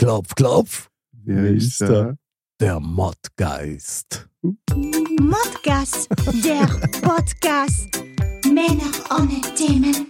Klopf, klopf. Wer ist da? Der Mottgeist. Modcast, der Podcast. Männer ohne Themen.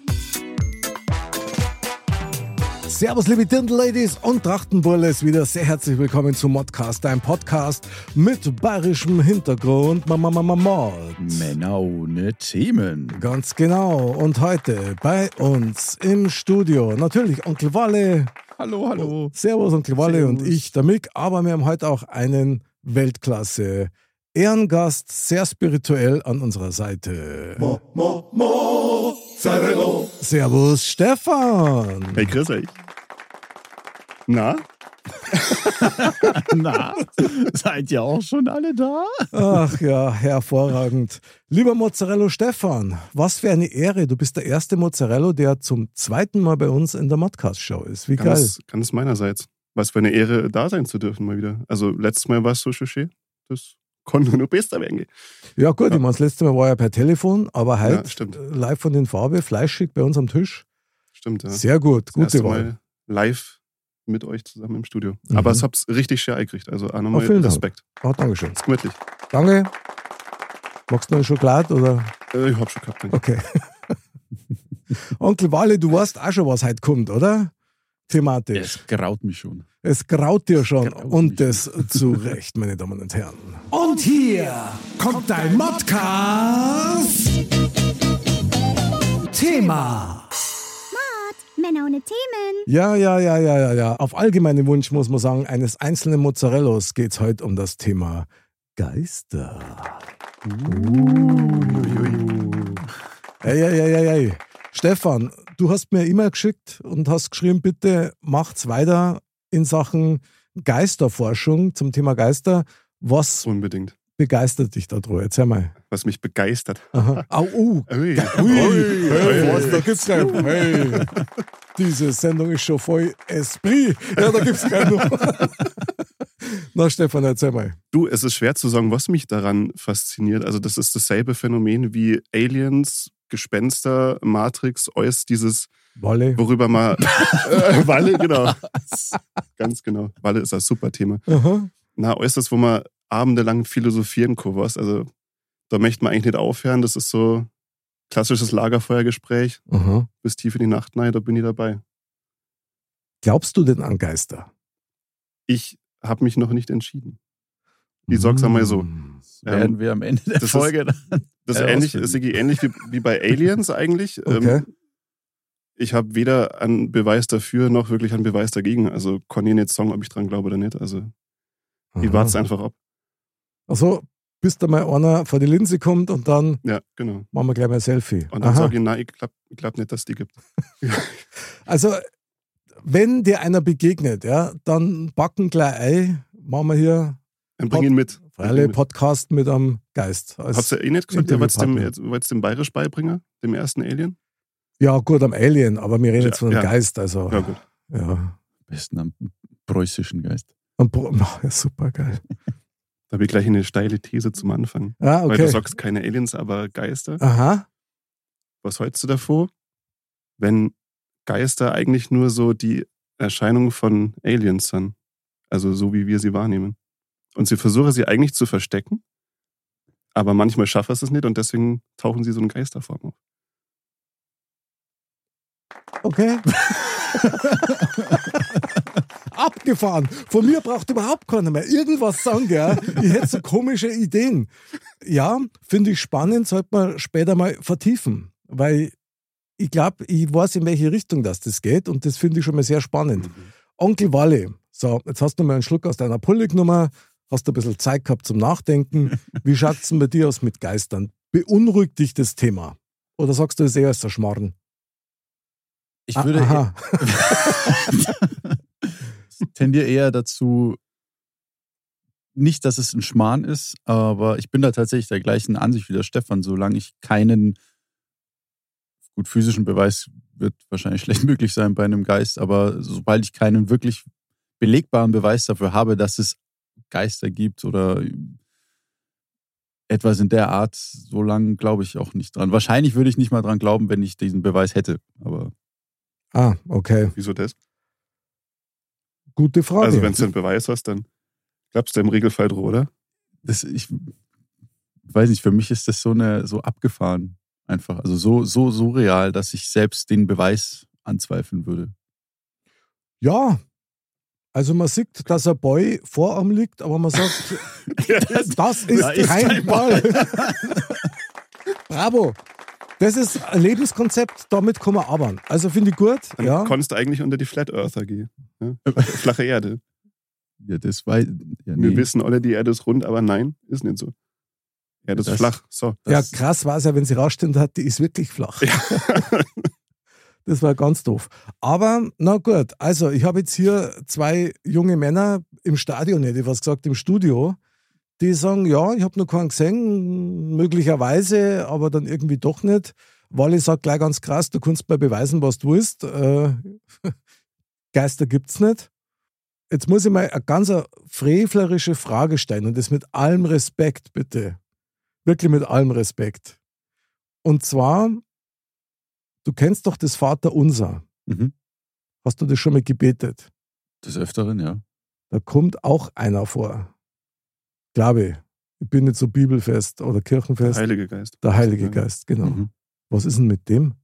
Servus, liebe Dirndl-Ladies und Trachtenbulles. Wieder sehr herzlich willkommen zum Modcast, ein Podcast mit bayerischem Hintergrund. Mama, Mama, Mod. Männer ohne Themen. Ganz genau. Und heute bei uns im Studio natürlich Onkel Walle. Hallo, hallo. Servus, Onkel Walle und ich, der Mick. Aber wir haben heute auch einen Weltklasse Ehrengast, sehr spirituell an unserer Seite. Servus, Stefan. Hey, grüß euch. Na? Na? Seid ihr auch schon alle da? Ach ja, hervorragend. Lieber Mozzarella Stefan, was für eine Ehre. Du bist der erste Mozzarella, der zum zweiten Mal bei uns in der Modcast-Show ist. Wie geil. Ganz, ganz meinerseits. Was für eine Ehre, da sein zu dürfen mal wieder. Also letztes Mal war es so schön. Das konnte nur besser werden. Ja gut, ich meine, das letzte Mal war ja per Telefon, aber Ja, heute stimmt. äh, live von den Farbe, fleischig bei uns am Tisch. Stimmt, ja. Sehr gut, das gute erste Wahl. Mal live mit euch zusammen im Studio. Mhm. Aber es hab's richtig schön eingekriegt. Also auch nochmal Oh, vielen Dank. Respekt. Ah, Dankeschön. Ist gemütlich. Danke. Magst du noch Schokolade oder? Äh, ich hab schon gehabt. Danke. Okay. Onkel Walle, du weißt auch schon, was heute kommt, oder? Thematisch. Es graut mich schon. Es graut dir schon Graut und das zu Recht, meine Damen und Herren. Und hier kommt dein Modcast. Thema. Themen. Ja, ja, ja, ja, ja, ja. Auf allgemeinen Wunsch muss man sagen, eines einzelnen Mozzarellos geht es heute um das Thema Geister. Ey, ey, ey, ey, ey. Stefan, du hast mir immer geschickt und hast geschrieben, bitte macht's weiter in Sachen Geisterforschung zum Thema Geister. Was Unbedingt. Begeistert dich da drüber? Erzähl mal. Was mich begeistert. Aha. Au, uh. Ui. Ui, hey, was, da gibt's kein, hey, diese Sendung ist schon voll Esprit. Ja, da gibt's keinen. Na, Stefan, erzähl mal. Du, es ist schwer zu sagen, was mich daran fasziniert. Also, das ist dasselbe Phänomen wie Aliens, Gespenster, Matrix, alles dieses, Wolle. worüber man. äh, Walle, genau. Ganz genau. Walle ist ein super Thema. Aha. Na, alles das, wo man abendelang philosophieren was. Also, da möchte man eigentlich nicht aufhören. Das ist so klassisches Lagerfeuergespräch Aha. bis tief in die Nacht. Nein, da bin ich dabei. Glaubst du denn an Geister? Ich habe mich noch nicht entschieden. Ich sag's einmal so. Mm. Das werden wir am Ende der das ist- Folge dann. Das ist ähnlich, ist ähnlich wie, wie bei Aliens eigentlich. Okay. Ähm, ich habe weder einen Beweis dafür noch wirklich einen Beweis dagegen. Also kann ich nicht sagen, ob ich dran glaube oder nicht. Also ich warte es einfach ab. Also, bis da mal einer vor die Linse kommt und dann Ja, genau. machen wir gleich mal ein Selfie. Und dann sage ich, nein, ich glaube ich glaub nicht, dass es die gibt. Also, wenn dir einer begegnet, ja, dann backen gleich ein, machen wir hier Dann bring ihn mit. Alle mit. Podcast mit am Geist. Als- Habt ihr eh nicht gesagt, ihr wollt dem, wollt's dem Bayerisch beibringen, dem ersten Alien? Ja, gut, am Alien, aber wir reden Ja, jetzt von dem ja. Geist. Also, Ja, gut. ja. Am besten am preußischen Geist. Und, Pro- ja, super geil. Da habe ich gleich eine steile These zum Anfang. Ah, Weil du okay. sagst keine Aliens, aber Geister. Aha. Was hältst du davor, wenn Geister eigentlich nur so die Erscheinung von Aliens sind? Also so wie wir sie wahrnehmen. Und sie versuchen sie eigentlich zu verstecken, aber manchmal schaffen sie es nicht und deswegen tauchen sie so in Geisterform auf. Okay. Abgefahren. Von mir braucht überhaupt keiner mehr irgendwas sagen, ja. Ich hätte so komische Ideen. Ja, finde ich spannend, sollte man später mal vertiefen. Weil ich glaube, ich weiß, in welche Richtung das, das geht und das finde ich schon mal sehr spannend. Onkel Walle, so, jetzt hast du mal einen Schluck aus deiner Pulle genommen, hast du ein bisschen Zeit gehabt zum Nachdenken. Wie schaut es denn bei dir aus mit Geistern? Beunruhigt dich das Thema? Oder sagst du, es ist eher als der Schmarrn? Ich Ah, würde Aha. tendiere eher dazu, nicht, dass es ein Schmarrn ist, aber ich bin da tatsächlich der gleichen Ansicht wie der Stefan. Solange ich keinen gut physischen Beweis wird wahrscheinlich schlecht möglich sein bei einem Geist, aber sobald ich keinen wirklich belegbaren Beweis dafür habe, dass es Geister gibt oder etwas in der Art, so lange glaube ich auch nicht dran. Wahrscheinlich würde ich nicht mal dran glauben, wenn ich diesen Beweis hätte, aber Ah, okay. Wieso das? Gute Frage. Also wenn du einen Beweis hast, dann glaubst du im Regelfall drüber, oder? das, ich weiß nicht, für mich ist das so eine so abgefahren einfach, also so so so real, dass ich selbst den Beweis anzweifeln würde. ja. Also man sieht, dass ein Boy vor ihm liegt, aber man sagt, das ist, Da ist kein kein Ball. Bravo. Das ist ein Lebenskonzept, damit kann man arbeiten. Also finde ich gut. Dann Ja. konntest du eigentlich unter die Flat Earther gehen. Ja? Flache Erde. Ja, das war ja, Wir nee, wissen alle, die Erde ist rund, aber nein, ist nicht so. Erde ist Das- flach. So. ja, krass war es ja, wenn sie rausstehen hat, die ist wirklich flach. Das war ganz doof. Aber na gut, also ich habe jetzt hier zwei junge Männer im Stadion, hätte ich was gesagt, im Studio, die sagen, ja, ich habe noch keinen gesehen, möglicherweise, aber dann irgendwie doch nicht. Wally sagt gleich ganz krass, du kannst mir beweisen, was du willst. Äh, Geister gibt's nicht. Jetzt muss ich mal eine ganz frevlerische Frage stellen und das mit allem Respekt, bitte. Wirklich mit allem Respekt. Und zwar, du kennst doch das Vaterunser. Mhm. Hast du das schon mal gebetet? des Öfteren, ja. Da kommt auch einer vor. Glaube ich. Ich bin nicht so bibelfest oder kirchenfest. Heilige Geist. Der Heilige Ja. Geist, genau. Mhm. Was ist denn mit dem?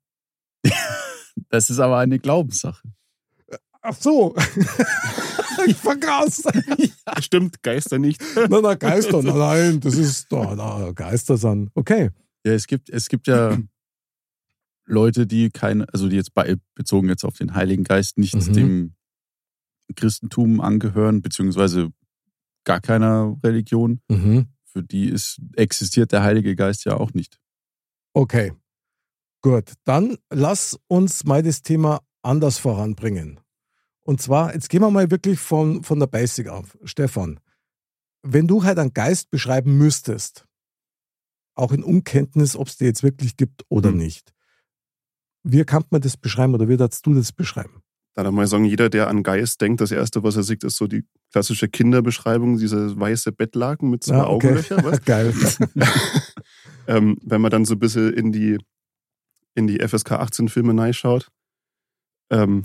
Das ist aber eine Glaubenssache. Ach so. ich vergaß. Stimmt, Geister nicht. na, na, Geister. Na, nein, das ist, na, na, Geister sind. Okay. Ja, es gibt, es gibt ja Leute, die keine, also die jetzt bei, bezogen jetzt auf den Heiligen Geist nicht Mhm. dem Christentum angehören, beziehungsweise gar keiner Religion. Mhm. Für die ist, existiert der Heilige Geist ja auch nicht. Okay. Gut. Dann lass uns mal das Thema anders voranbringen. Und zwar, jetzt gehen wir mal wirklich von, von der Basic auf. Stefan, wenn du halt einen Geist beschreiben müsstest, auch in Unkenntnis, ob es dir jetzt wirklich gibt oder Mhm. nicht, wie kann man das beschreiben oder wie würdest du das beschreiben? Da darf man sagen, jeder, der an Geist denkt, das Erste, was er sieht, ist so die klassische Kinderbeschreibung, diese weiße Bettlaken mit zwei Ja, okay. Augenlöcher. Was? Geil. ähm, wenn man dann so ein bisschen in die, in die FSK 18 Filme reinschaut, ähm,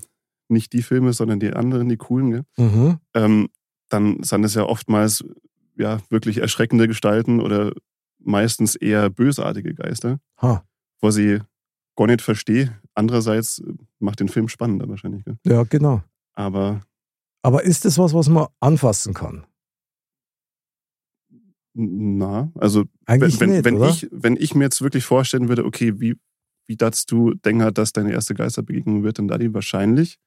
nicht die Filme, sondern die anderen, die coolen, mhm. Ähm, dann sind es ja oftmals ja wirklich erschreckende Gestalten oder meistens eher bösartige Geister, Ha. wo sie gar nicht verstehe. Andererseits äh, macht den Film spannender wahrscheinlich. Gell? Ja, genau. Aber Aber ist das was, was man anfassen kann? na, also Eigentlich wenn, nicht, wenn, oder? ich, wenn ich mir jetzt wirklich vorstellen würde, okay, wie, wie darfst du denken, dass deine erste Geisterbegegnung wird, dann da die wahrscheinlich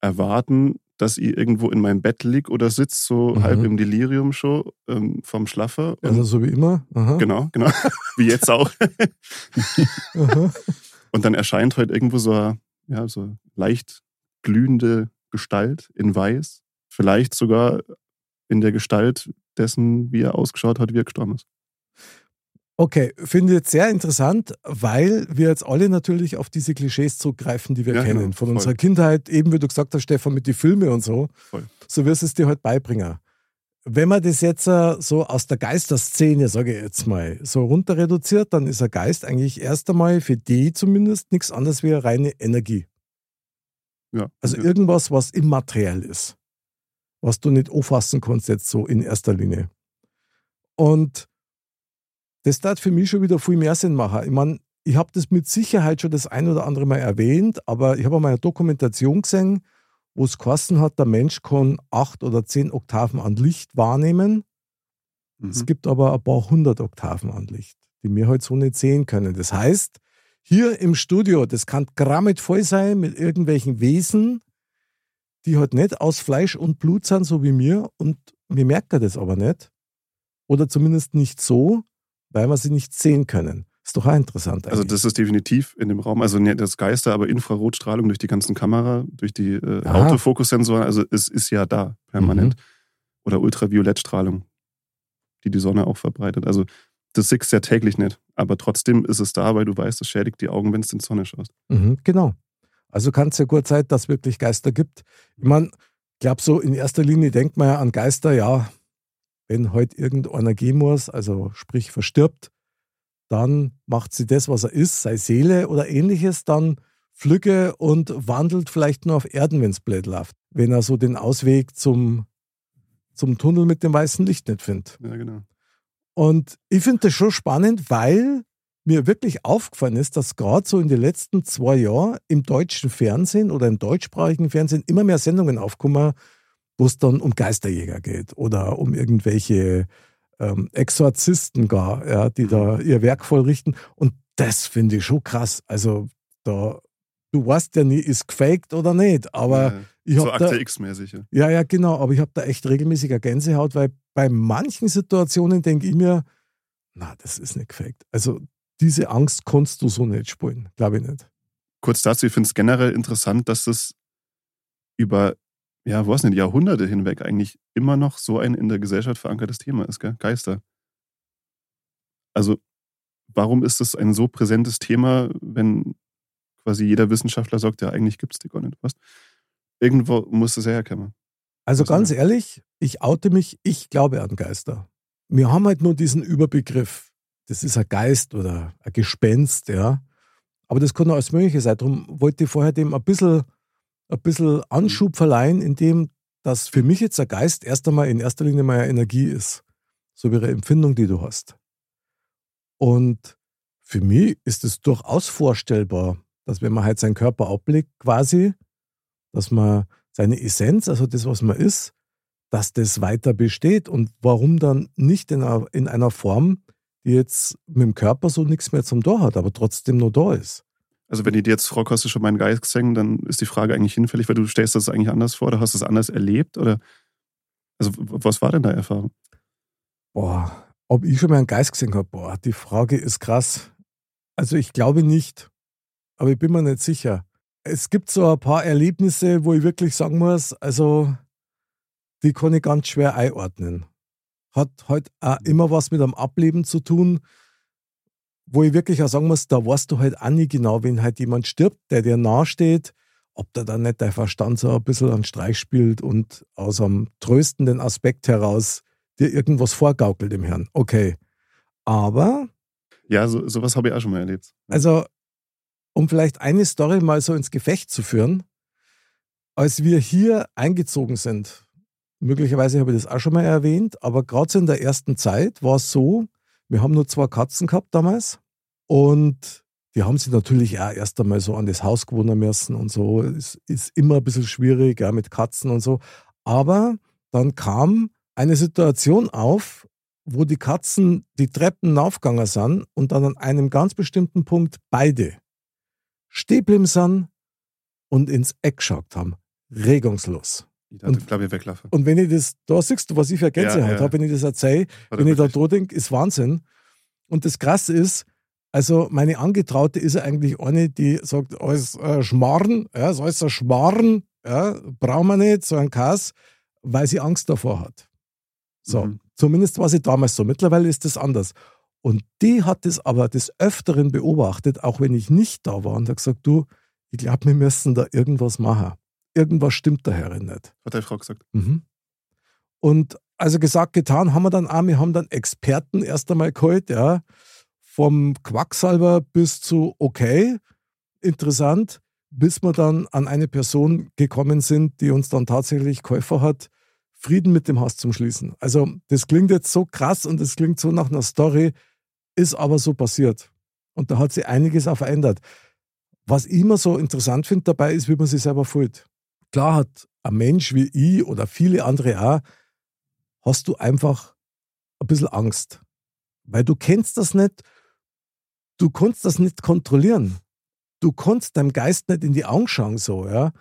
erwarten, dass ich irgendwo in meinem Bett lieg oder sitze, so Mhm. halb im Delirium schon ähm, vom Schlaffer. Also so wie immer. Aha. genau, genau. wie jetzt auch. Und dann erscheint heute irgendwo so eine, ja, so leicht glühende Gestalt in Weiß. Vielleicht sogar in der Gestalt dessen, wie er ausgeschaut hat, wie er gestorben ist. Okay, finde ich jetzt sehr interessant, weil wir jetzt alle natürlich auf diese Klischees zurückgreifen, die wir Ja, kennen. genau, Von voll. unserer Kindheit, eben wie du gesagt hast, Stefan, mit den Filmen und so. Voll. So wirst du es dir halt beibringen. Wenn man das jetzt äh, so aus der Geisterszene, sage ich jetzt mal, so runter reduziert, dann ist ein Geist eigentlich erst einmal für die zumindest nichts anderes wie eine reine Energie. Ja. Also ja. irgendwas, was immateriell ist. Was du nicht auffassen kannst jetzt so in erster Linie. Und das darf für mich schon wieder viel mehr Sinn machen. Ich meine, ich habe das mit Sicherheit schon das ein oder andere Mal erwähnt, aber ich habe mal eine Dokumentation gesehen, wo es geheißen hat, der Mensch kann acht oder zehn Oktaven an Licht wahrnehmen. Mhm. Es gibt aber ein paar hundert Oktaven an Licht, die wir halt so nicht sehen können. Das heißt, hier im Studio, das kann grammet voll sein mit irgendwelchen Wesen, die halt nicht aus Fleisch und Blut sind, so wie mir, und wir merken das aber nicht. Oder zumindest nicht so, weil wir sie nicht sehen können. Ist doch auch interessant. Also eigentlich. das ist definitiv in dem Raum, also nicht das Geister, aber Infrarotstrahlung durch die ganzen Kamera, durch die äh. Autofokussensoren, also es ist ja da permanent. Mhm. Oder Ultraviolettstrahlung, die die Sonne auch verbreitet. Also das siehst du ja täglich nicht, aber trotzdem ist es da, weil du weißt, es schädigt die Augen, wenn es in die Sonne schaust. Mhm, genau. Also kann es ja gut sein, dass es wirklich Geister gibt. Ich meine, ich glaube so in erster Linie denkt man ja an Geister, ja, wenn heute irgendeiner gehen muss, also sprich verstirbt, dann macht sie das, was er ist, sei Seele oder ähnliches, dann flügge und wandelt vielleicht nur auf Erden, wenn es blöd läuft. Wenn er so den Ausweg zum, zum Tunnel mit dem weißen Licht nicht findet. Ja, genau. Und ich finde das schon spannend, weil mir wirklich aufgefallen ist, dass gerade so in den letzten zwei Jahren im deutschen Fernsehen oder im deutschsprachigen Fernsehen immer mehr Sendungen aufkommen, wo es dann um Geisterjäger geht oder um irgendwelche ähm, Exorzisten gar, ja, die da ihr Werk vollrichten. Und das finde ich schon krass. Also da, du weißt ja nie, ist gefaked oder nicht, aber ja, ich so habe da, Akte X-mäßig. Ja. ja, ja, genau. Aber ich habe da echt regelmäßiger Gänsehaut, weil bei manchen Situationen denke ich mir, na, das ist nicht gefaked. Also diese Angst kannst du so nicht spielen, glaube ich nicht. Kurz dazu, ich finde es generell interessant, dass das über, ja, weiß nicht, Jahrhunderte hinweg eigentlich immer noch so ein in der Gesellschaft verankertes Thema ist, gell? Geister. Also, warum ist das ein so präsentes Thema, wenn quasi jeder Wissenschaftler sagt, ja, eigentlich gibt es die gar nicht, was? Irgendwo muss das ja herkommen. Also Was ganz denn? ehrlich, ich oute mich, ich glaube an Geister. Wir haben halt nur diesen Überbegriff. Das ist ein Geist oder ein Gespenst, ja. Aber das kann auch alles Mögliche sein. Darum wollte ich vorher dem ein bisschen, ein bisschen Anschub verleihen, indem dass für mich jetzt ein Geist erst einmal in erster Linie mal Energie ist. So wie eine Empfindung, die du hast. Und für mich ist es durchaus vorstellbar, dass wenn man halt seinen Körper ablegt, quasi, dass man seine Essenz, also das, was man ist, dass das weiter besteht und warum dann nicht in einer, in einer Form, die jetzt mit dem Körper so nichts mehr zum Tor hat, aber trotzdem nur da ist. Also, wenn ich dir jetzt hast du schon meinen Geist gesehen, dann ist die Frage eigentlich hinfällig, weil du stellst das eigentlich anders vor oder hast du es anders erlebt? Oder also, was war denn deine Erfahrung? Boah, ob ich schon mal einen Geist gesehen habe, boah, die Frage ist krass. Also ich glaube nicht, aber ich bin mir nicht sicher. Es gibt so ein paar Erlebnisse, wo ich wirklich sagen muss, also die kann ich ganz schwer einordnen. Hat halt auch immer was mit einem Ableben zu tun, wo ich wirklich auch sagen muss, da weißt du halt auch nie genau, wenn halt jemand stirbt, der dir nahesteht, ob da dann nicht dein Verstand so ein bisschen einen Streich spielt und aus einem tröstenden Aspekt heraus dir irgendwas vorgaukelt im Hirn. Okay. Aber, Ja, so, sowas habe ich auch schon mal erlebt. also, um vielleicht eine Story mal so ins Gefecht zu führen, als wir hier eingezogen sind, möglicherweise habe ich das auch schon mal erwähnt, aber gerade so in der ersten Zeit war es so, wir haben nur zwei Katzen gehabt damals und die haben sich natürlich auch erst einmal so an das Haus gewohnen müssen und so. Es ist immer ein bisschen schwierig ja, mit Katzen und so. Aber dann kam eine Situation auf, wo die Katzen die Treppen aufgegangen sind und dann an einem ganz bestimmten Punkt beide stehen sind und ins Eck geschaut haben. Regungslos. Ich Und- glaube ich, weglaufen. Und wenn ich das, da siehst du, was ich für Gänsehaut Ja, ja. habe, wenn ich das erzähle, wenn ich da dran denke, ist Wahnsinn. Und das Krasse ist, also meine Angetraute ist ja eigentlich eine, die sagt, alles äh, Schmarrn, ja, so ist ein Schmarrn, ja, brauchen wir nicht, so ein Kass, weil sie Angst davor hat. So, Mhm. zumindest war sie damals so. Mittlerweile ist das anders. Und die hat es aber des Öfteren beobachtet, auch wenn ich nicht da war, und hat gesagt, du, ich glaube, wir müssen da irgendwas machen. Irgendwas stimmt da herin nicht. Hat deine Frau gesagt. Mhm. Und also gesagt, getan haben wir dann auch, wir haben dann Experten erst einmal geholt, ja, vom Quacksalber bis zu okay, interessant, bis wir dann an eine Person gekommen sind, die uns dann tatsächlich Käufer hat, Frieden mit dem Haus zum Schließen. Also das klingt jetzt so krass und das klingt so nach einer Story, ist aber so passiert. Und da hat sich einiges auch verändert. Was ich immer so interessant finde dabei ist, wie man sich selber fühlt. Klar hat ein Mensch wie ich oder viele andere auch, hast du einfach ein bisschen Angst. Weil du kennst das nicht, du kannst das nicht kontrollieren. Du kannst deinem Geist nicht in die Augen schauen, so, ja.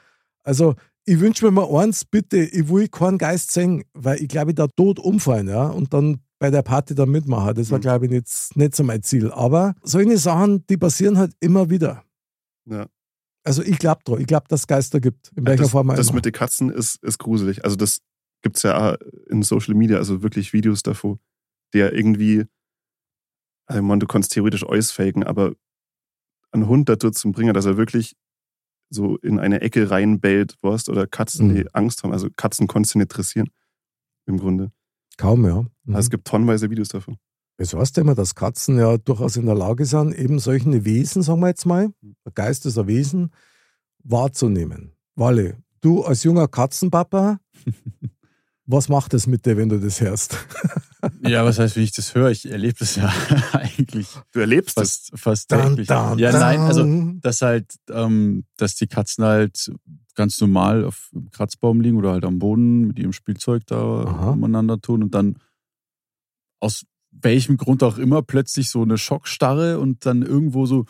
Also, ich wünsche mir mal eins, bitte, ich will keinen Geist sehen, weil ich glaube, ich da tot umfallen, ja. Und dann bei der Party da mitmachen. Das war, Mhm. glaube ich, nicht, nicht so mein Ziel. Aber solche Sachen, die passieren halt immer wieder. Ja. Also ich glaube. Ich glaube, dass es Geister gibt. In welcher das, Form auch das immer. mit den Katzen ist, ist gruselig. Also das gibt's ja auch in Social Media, also wirklich Videos davor, der irgendwie, also man, du kannst theoretisch alles faken, aber einen Hund dazu zu bringen, dass er wirklich so in eine Ecke reinbellt, weißt, oder Katzen, Mhm. die Angst haben. Also Katzen konntest du nicht dressieren, im Grunde. Kaum, ja. Mhm. Also es gibt tonnenweise Videos davon. Es heißt ja immer, dass Katzen ja durchaus in der Lage sind, eben solche Wesen, sagen wir jetzt mal, der Geist ist ein Wesen, wahrzunehmen. Walle, du als junger Katzenpapa, was macht es mit dir, wenn du das hörst? Ja, was heißt, wenn ich das höre? Ich erlebe das ja eigentlich Du erlebst das. fast, fast Dun, täglich. dun, ja, nein, also dun. dass halt, ähm, dass die Katzen halt ganz normal auf dem Kratzbaum liegen oder halt am Boden mit ihrem Spielzeug da Aha. umeinander tun und dann aus welchem Grund auch immer plötzlich so eine Schockstarre und dann irgendwo so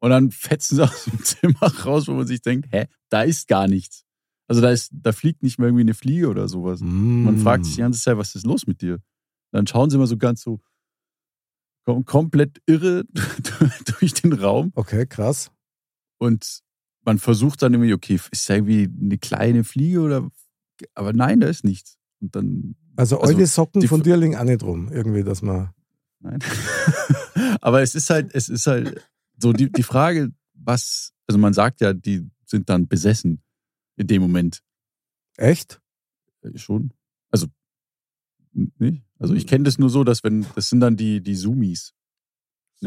und dann fetzen sie aus dem Zimmer raus, wo man sich denkt, hä, da ist gar nichts. Also da ist, da fliegt nicht mal irgendwie eine Fliege oder sowas. Man fragt sich die ganze Zeit, was ist los mit dir? Dann schauen sie immer so ganz so kom komplett irre durch den Raum Okay, krass. und man versucht dann irgendwie, okay, ist da irgendwie eine kleine Fliege oder, aber nein, da ist nichts. Und dann, Also, Also, eure Socken die von dir liegen auch nicht rum, irgendwie, dass man. nein. aber es ist halt, es ist halt so die, die Frage, was, also man sagt ja, die sind dann besessen in dem Moment. Echt? Äh, Schon? Also, nicht? Also ich kenne das nur so, dass wenn, das sind dann die, die Sumis.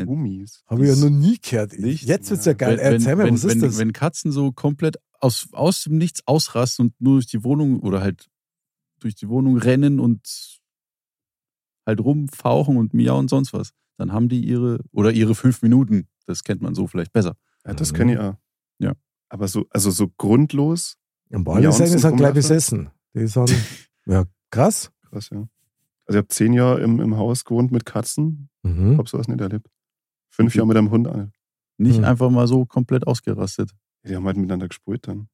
Zoomies. Habe ich ja noch nie gehört. Nicht? Jetzt wird's ja geil. Wenn, Erzähl wenn, mir, wenn, was ist wenn, das? wenn Katzen so komplett aus, aus dem Nichts ausrasten und nur durch die Wohnung oder halt durch die Wohnung rennen und halt rumfauchen und miauen und sonst was, dann haben die ihre, oder ihre fünf Minuten. Das kennt man so vielleicht besser. Ja, das Mhm. kenne ich auch. Ja. Aber so, also so grundlos, und die zum sind gleich Rumlaufen? besessen. Die sind, ja, krass. krass, ja. Also ich habe zehn Jahre im, im Haus gewohnt mit Katzen, Mhm. hab sowas nicht erlebt. Fünf Jahre mit einem Hund an. Nicht Hm. einfach mal so komplett ausgerastet. Die haben halt miteinander gespielt dann.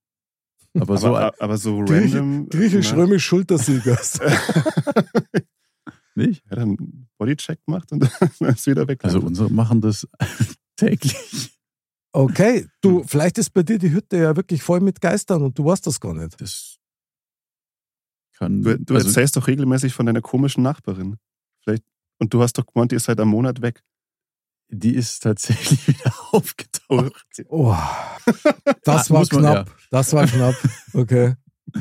Aber, Aber, so, aber, so Griechisch- random. Griechisch-römisch Schultersiegers. nicht? Ja, dann Bodycheck macht und dann ist wieder weg. Also unsere machen das täglich. Okay, du, vielleicht ist bei dir die Hütte ja wirklich voll mit Geistern und du weißt das gar nicht. Das kann. du, du also, erzählst doch regelmäßig von deiner komischen Nachbarin. Vielleicht. Und du hast doch gemeint, die ist seit einem Monat weg. Die ist tatsächlich wieder aufgetaucht. Oh, das Ah, war man- knapp. Das war knapp. Okay.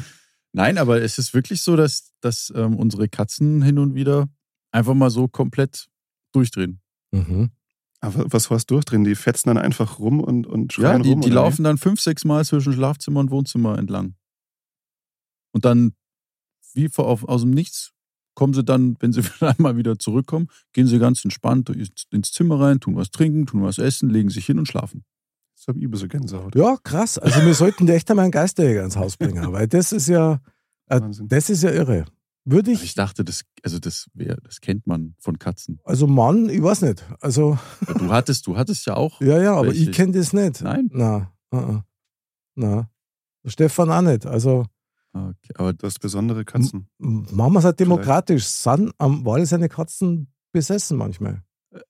Nein, aber es ist wirklich so, dass, dass ähm, unsere Katzen hin und wieder einfach mal so komplett durchdrehen. Mhm. Aber was warst du drin? Die fetzen dann einfach rum und, und Ja, schreien die, rum. die laufen dann fünf, sechs Mal zwischen Schlafzimmer und Wohnzimmer entlang. Und dann, wie vor- auf, aus dem Nichts, kommen sie dann, wenn sie einmal wieder zurückkommen, gehen sie ganz entspannt ins- Zimmer rein, tun was trinken, tun was essen, legen sich hin und schlafen. Das hab ich über so Gänsehaut. Ja, krass. Also wir sollten dir echt einmal einen Geisterjäger ins Haus bringen, weil das ist ja, äh, das ist ja irre. Würde ich ich, dachte, das, also das, wär, das kennt man von Katzen. also Mann, ich weiß nicht. Also, Du hattest, du hattest ja auch. ja, ja, aber Welche? ich kenne das nicht. Nein? Na, uh -uh. na. Stefan auch nicht. Also Okay, aber Du hast besondere Katzen. machen wir es halt demokratisch. Sind am Wall seine Katzen besessen manchmal?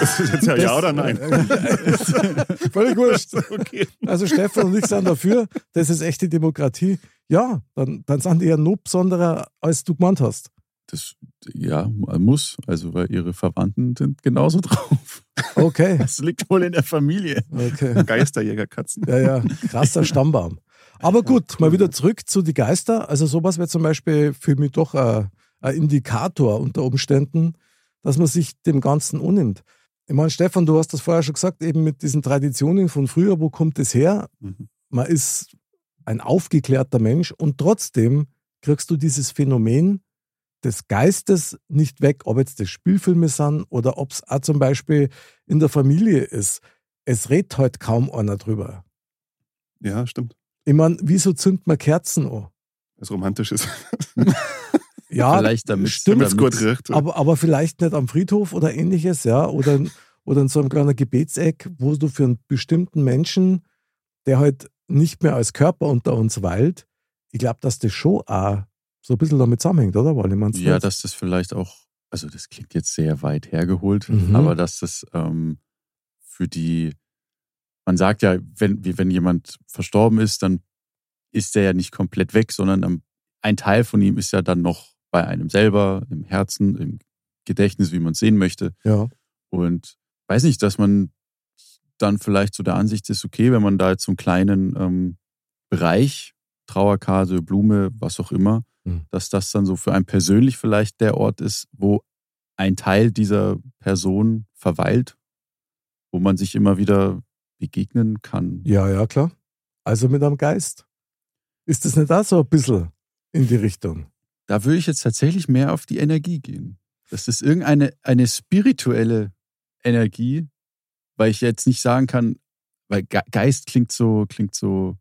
Das ist jetzt ja ja oder nein? Völlig wurscht. okay. Also Stefan und ich sind dafür, das ist echte Demokratie. Ja, dann, dann sind die ja noch besonderer, als du gemeint hast. das, ja, man muss, also weil ihre Verwandten sind genauso drauf. Okay, Das liegt wohl in der Familie. okay. Geisterjägerkatzen. Ja, ja, krasser Stammbaum. Aber gut, mal wieder zurück zu die Geister. Also sowas wäre zum Beispiel für mich doch ein, ein Indikator unter Umständen, dass man sich dem Ganzen unnimmt. Ich meine, Stefan, du hast das vorher schon gesagt, eben mit diesen Traditionen von früher, wo kommt das her? Mhm. Man ist ein aufgeklärter Mensch und trotzdem kriegst du dieses Phänomen des Geistes nicht weg, ob jetzt das Spielfilme sind oder ob es auch zum Beispiel in der Familie ist. Es redet halt kaum einer drüber. Ja, stimmt. Ich meine, wieso zündet man Kerzen an? Was romantisch ist. Ja, Vielleicht damit stimmt. Damit's gut riecht. aber, aber vielleicht nicht am Friedhof oder ähnliches, ja, oder, oder in so einem kleinen Gebetseck, wo du für einen bestimmten Menschen, der halt nicht mehr als Körper unter uns weilt, ich glaube, dass das schon auch so ein bisschen damit zusammenhängt, oder? Weil ich mein's Ja, nicht. dass das vielleicht auch, also das klingt jetzt sehr weit hergeholt, Mhm. aber dass das ähm, für die, man sagt ja, wenn, wie wenn jemand verstorben ist, dann ist der ja nicht komplett weg, sondern ähm, ein Teil von ihm ist ja dann noch bei einem selber, im Herzen, im Gedächtnis, wie man es sehen möchte. Ja. Und weiß nicht, dass man dann vielleicht so der Ansicht ist, okay, wenn man da jetzt so einen kleinen ähm, Bereich, Trauerkarte, Blume, was auch immer, Mhm. dass das dann so für einen persönlich vielleicht der Ort ist, wo ein Teil dieser Person verweilt, wo man sich immer wieder begegnen kann. Ja, ja, klar. Also mit einem Geist. Ist das nicht auch so ein bisschen in die Richtung? Da würde ich jetzt tatsächlich mehr auf die Energie gehen. Das ist irgendeine eine spirituelle Energie, weil ich jetzt nicht sagen kann, weil Ge- Geist klingt so, klingt so,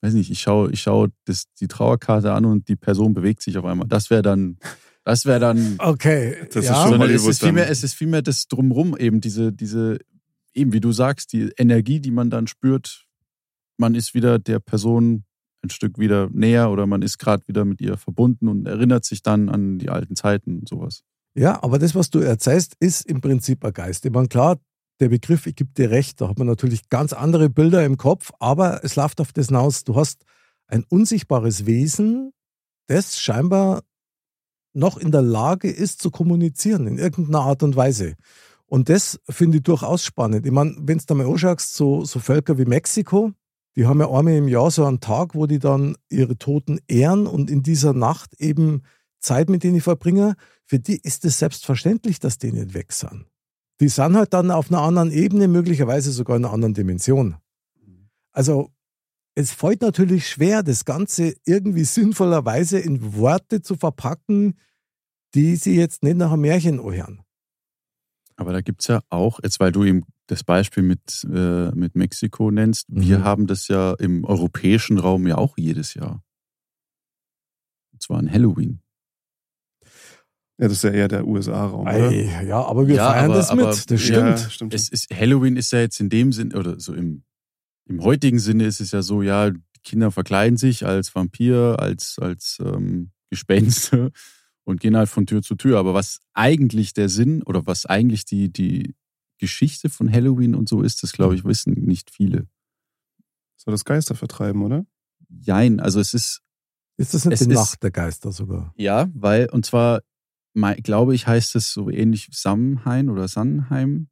weiß nicht, ich schaue, ich schaue das, die Trauerkarte an und die Person bewegt sich auf einmal. Das wäre dann, das wäre dann, Okay. Das ist ja. schon sondern es ist vielmehr, es ist vielmehr das Drumrum eben, diese, diese, eben wie du sagst, die Energie, die man dann spürt, man ist wieder der Person ein Stück wieder näher oder man ist gerade wieder mit ihr verbunden und erinnert sich dann an die alten Zeiten und sowas. Ja, aber das, was du erzählst, ist im Prinzip ein Geist. Ich meine, klar, der Begriff, ich gebe dir recht, da hat man natürlich ganz andere Bilder im Kopf, aber es läuft auf das hinaus. Du hast ein unsichtbares Wesen, das scheinbar noch in der Lage ist zu kommunizieren, in irgendeiner Art und Weise. Und das finde ich durchaus spannend. Ich meine, wenn du da mal anschaust, so, so Völker wie Mexiko, die haben ja einmal im Jahr so einen Tag, wo die dann ihre Toten ehren und in dieser Nacht eben Zeit mit denen verbringen. Für die ist es selbstverständlich, dass die nicht weg sind. Die sind halt dann auf einer anderen Ebene, möglicherweise sogar in einer anderen Dimension. Also es fällt natürlich schwer, das Ganze irgendwie sinnvollerweise in Worte zu verpacken, die sie jetzt nicht nach einem Märchen anhören. Aber da gibt es ja auch, jetzt weil du eben das Beispiel mit, äh, mit Mexiko nennst, wir Mhm. haben das ja im europäischen Raum ja auch jedes Jahr. Und zwar an Halloween. Ja, das ist ja eher der USA-Raum, ja, aber wir Ja, feiern aber- das mit, aber- das Ja, stimmt. stimmt. Es ist, Halloween ist ja jetzt in dem Sinn, oder so im, im heutigen Sinne ist es ja so, ja, die Kinder verkleiden sich als Vampir, als, als ähm, Gespenster und gehen halt von Tür zu Tür. Aber was eigentlich der Sinn oder was eigentlich die, die Geschichte von Halloween und so ist, das glaube ich, wissen nicht viele. Soll das Geister vertreiben, oder? Jein, also es ist, Ist das nicht die ist- Nacht der Geister sogar? ja, weil, und zwar, glaube ich, heißt es so ähnlich Samhain oder Sannheim,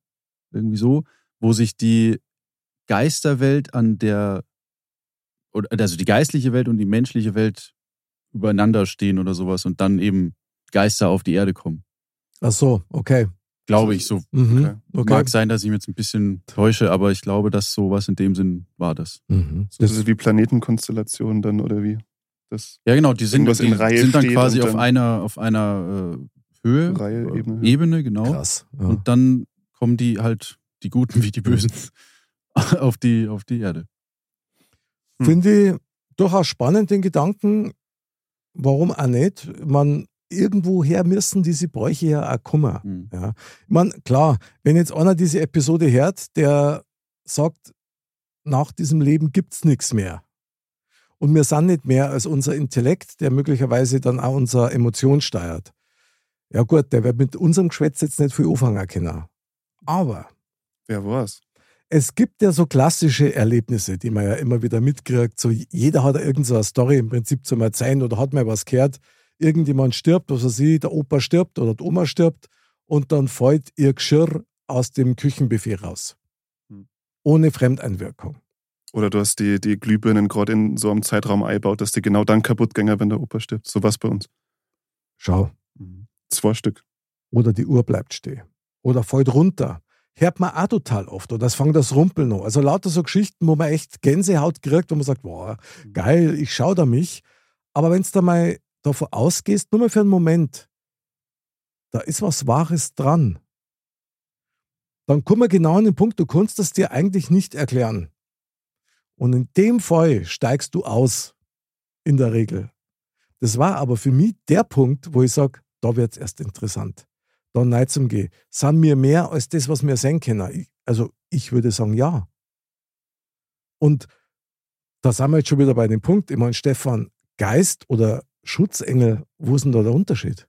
irgendwie so, wo sich die Geisterwelt an der, oder, also die geistliche Welt und die menschliche Welt übereinander stehen oder sowas und dann eben Geister auf die Erde kommen. Ach so, okay. Glaube ich, so. Mhm. Okay. okay. Mag sein, dass ich mich jetzt ein bisschen täusche, aber ich glaube, dass sowas in dem Sinn war das. Mhm. So ein bisschen wie Planetenkonstellationen dann, oder wie? Das Ja, genau, die sind, die in Reihe sind dann quasi und auf dann- einer, auf einer äh, Höhe, Reihe, äh, Ebene, Höhe. Ebene, genau. Krass. Ja. Und dann kommen die halt, die Guten wie die Bösen, auf die, auf die Erde. Hm. Finde ich durchaus spannend, den Gedanken, warum auch nicht. Man, irgendwoher müssen diese Bräuche ja auch kommen. Hm. Ja. Ich meine, klar, wenn jetzt einer diese Episode hört, der sagt, nach diesem Leben gibt's nichts mehr. Und wir sind nicht mehr als unser Intellekt, der möglicherweise dann auch unsere Emotion steuert. Ja gut, der wird mit unserem Geschwätz jetzt nicht viel anfangen können. Aber Wer war's? es gibt ja so klassische Erlebnisse, die man ja immer wieder mitkriegt. So, jeder hat ja irgend so eine Story im Prinzip zum Erzählen oder hat mal was gehört. Irgendjemand stirbt, was weiß ich, der Opa stirbt oder die Oma stirbt und dann fällt ihr Geschirr aus dem Küchenbuffet raus. Hm. Ohne Fremdeinwirkung. Oder du hast die, die Glühbirnen gerade in so einem Zeitraum eingebaut, dass die genau dann kaputt gingen, wenn der Opa stirbt. So was bei uns. Schau. Zwei Stück. Oder die Uhr bleibt stehen. Oder fällt runter. Hört man auch total oft. Oder es fängt das Rumpeln an. Also lauter so Geschichten, wo man echt Gänsehaut kriegt, wo man sagt, wow, geil, ich schau da mich. Aber wenn du da mal davon ausgehst, nur mal für einen Moment, da ist was Wahres dran. Dann kommen wir genau an den Punkt, du kannst das dir eigentlich nicht erklären. Und in dem Fall steigst du aus, in der Regel. Das war aber für mich der Punkt, wo ich sage, da wird's erst interessant. Da nein zum Gehen. Sind wir mehr als das, was wir sehen können? Also ich würde sagen, ja. Und da sind wir jetzt schon wieder bei dem Punkt. Ich meine, Stefan, Geist oder Schutzengel, wo ist denn da der Unterschied?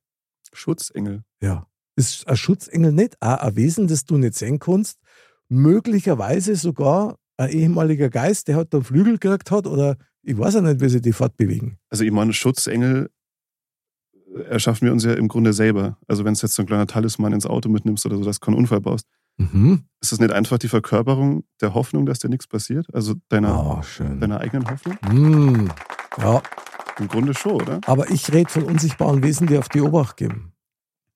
Schutzengel. Ja. Ist ein Schutzengel nicht auch ein Wesen, das du nicht sehen kannst? Möglicherweise sogar ein ehemaliger Geist, der halt dann Flügel gekriegt hat oder ich weiß ja nicht, wie sie die fortbewegen. Also ich meine, Schutzengel erschaffen wir uns ja im Grunde selber. Also wenn es jetzt so ein kleiner Talisman ins Auto mitnimmst oder so, dass du keinen Unfall baust. Mhm. Ist das nicht einfach die Verkörperung der Hoffnung, dass dir nichts passiert? Also deiner, Oh, deiner eigenen Hoffnung? Mm. Ja, Im Grunde schon, oder? aber ich rede von unsichtbaren Wesen, die auf die Obacht geben.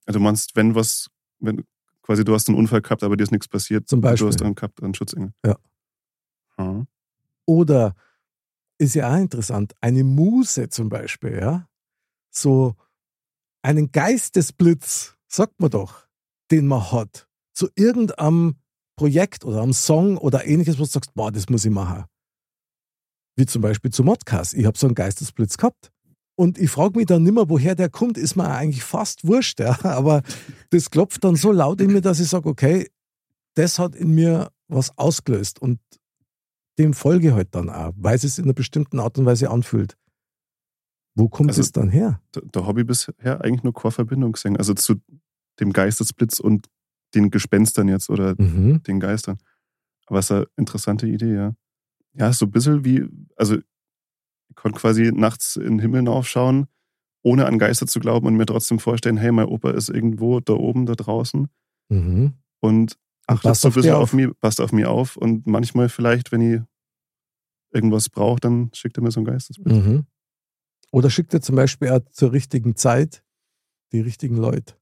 Also du meinst, wenn was, wenn quasi du hast einen Unfall gehabt, aber dir ist nichts passiert, Zum Beispiel. du hast einen gehabt, einen Schutzengel. Ja. Hm. Oder ist ja auch interessant, eine Muse zum Beispiel, ja, so einen Geistesblitz, sagt man doch, den man hat, zu irgendeinem Projekt oder einem Song oder ähnliches, wo du sagst, boah, das muss ich machen. Wie zum Beispiel zu Modcast. Ich habe so einen Geistesblitz gehabt. Und ich frage mich dann nimmer, woher der kommt, ist mir eigentlich fast wurscht. Ja. Aber das klopft dann so laut in mir, dass ich sage, okay, das hat in mir was ausgelöst. Und dem folge ich halt dann auch, weil es sich in einer bestimmten Art und Weise anfühlt. Wo kommt Also- es dann her? Da, da habe ich bisher eigentlich nur keine Verbindung gesehen. Also zu dem Geistesblitz und den Gespenstern jetzt oder Mhm. den Geistern. Aber es ist eine interessante Idee, ja. Ja, ist so ein bisschen wie, also ich konnte quasi nachts in den Himmel aufschauen, ohne an Geister zu glauben und mir trotzdem vorstellen, hey, mein Opa ist irgendwo da oben, da draußen Mhm. und achtet passt so ein bisschen auf. auf mich, passt auf mich auf und manchmal vielleicht, wenn ich irgendwas brauche, dann schickt er mir so ein Geistesblitz. Mhm. Oder schickt er zum Beispiel auch zur richtigen Zeit die richtigen Leute,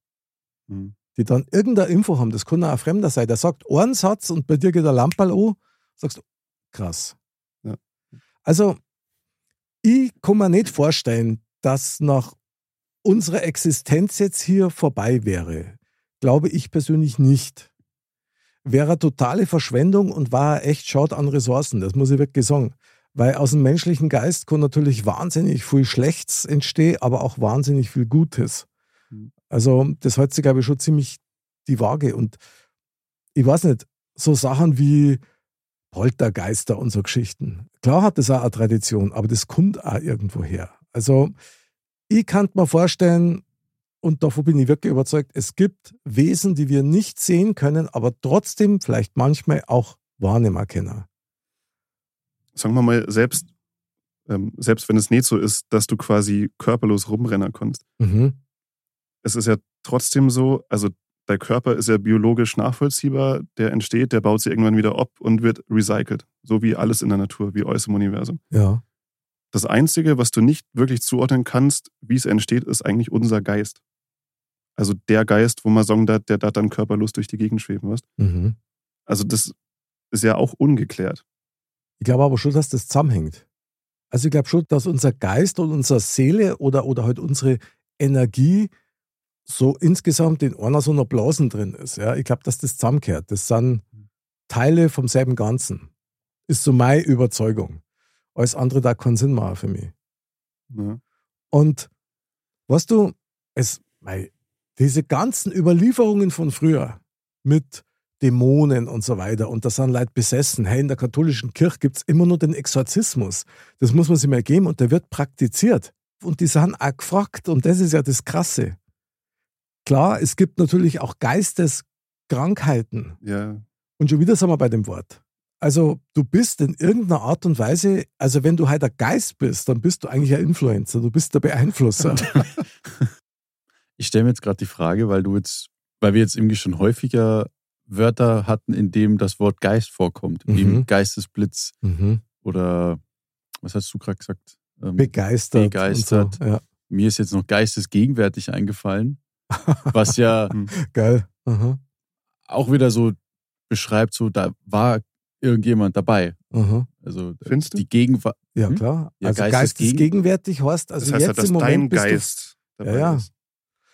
Mhm. die dann irgendeine Info haben. Das kann auch ein Fremder sein. Der sagt einen Satz und bei dir geht der Lamperl an, sagst du, krass. Also, ich kann mir nicht vorstellen, dass nach unserer Existenz jetzt hier vorbei wäre. Glaube ich persönlich nicht. Wäre eine totale Verschwendung und war echt Schaut an Ressourcen. Das muss ich wirklich sagen. Weil aus dem menschlichen Geist kann natürlich wahnsinnig viel Schlechtes entstehen, aber auch wahnsinnig viel Gutes. Mhm. Also, das hält sich, glaube ich, schon ziemlich die Waage. Und ich weiß nicht, so Sachen wie Poltergeister und so Geschichten. Klar hat das auch eine Tradition, aber das kommt auch irgendwo her. Also, ich kann mir vorstellen, und davon bin ich wirklich überzeugt, es gibt Wesen, die wir nicht sehen können, aber trotzdem vielleicht manchmal auch wahrnehmen können. Sagen wir mal, selbst, ähm, selbst wenn es nicht so ist, dass du quasi körperlos rumrennen kannst, Mhm. es ist ja trotzdem so, also dein Körper ist ja biologisch nachvollziehbar, der entsteht, der baut sich irgendwann wieder ab und wird recycelt. So wie alles in der Natur, wie alles im Universum. Ja. Das Einzige, was du nicht wirklich zuordnen kannst, wie es entsteht, ist eigentlich unser Geist. Also der Geist, wo man sagen darf, der da dann körperlos durch die Gegend schweben was. Mhm. Also das ist ja auch ungeklärt. Ich glaube aber schon, dass das zusammenhängt. Also ich glaube schon, dass unser Geist und unsere Seele oder, oder halt unsere Energie so insgesamt in einer so einer Blasen drin ist. Ja? Ich glaube, dass das zusammenkehrt. Das sind Teile vom selben Ganzen. Ist so meine Überzeugung. Alles andere da keinen Sinn machen für mich. Ja. Und weißt du, es, mei, diese ganzen Überlieferungen von früher mit Dämonen und so weiter und da sind Leute besessen. Hey, in der katholischen Kirche gibt es immer nur den Exorzismus. Das muss man sich mal geben und der wird praktiziert. Und die sind auch gefragt und das ist ja das Krasse. Klar, es gibt natürlich auch Geisteskrankheiten. ja. Und schon wieder sind wir bei dem Wort. Also du bist in irgendeiner Art und Weise, also wenn du halt ein Geist bist, dann bist du eigentlich ein Influencer, du bist der Beeinflusser. Ich stelle mir jetzt gerade die Frage, weil du jetzt, weil wir jetzt irgendwie schon häufiger Wörter hatten, in dem das Wort Geist vorkommt. Mhm. Eben Geistesblitz mhm. oder was hast du gerade gesagt? Ähm, Begeistert. Begeistert. So. Ja, mir ist jetzt noch geistesgegenwärtig eingefallen, was ja geil. Aha. auch wieder so beschreibt, so da war irgendjemand dabei. Aha. Also Findest du? die Gegenwart. Ja, Hm? klar. Ja, also geistesgegen- geistesgegenwärtig heißt, also das heißt jetzt ja, dass im Moment dein bist Geist du, dabei Ja, ja. ist.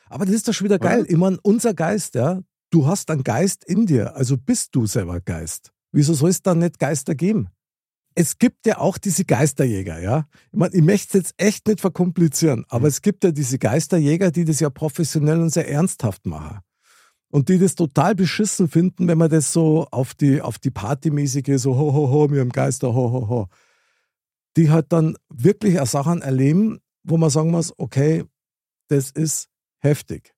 Aber das ist doch schon wieder geil. Oder? Ich meine, unser Geist, ja, du hast einen Geist in dir, also bist du selber Geist. Wieso soll es dann nicht Geister geben? Es gibt ja auch diese Geisterjäger, ja. Ich meine, ich möchte es jetzt echt nicht verkomplizieren, aber Mhm. es gibt ja diese Geisterjäger, die das ja professionell und sehr ernsthaft machen. Und die das total beschissen finden, wenn man das so auf die, auf die Partymäßige, so ho, ho, ho, wir haben Geister, ho, ho, ho. Die halt dann wirklich auch Sachen erleben, wo man sagen muss, okay, das ist heftig.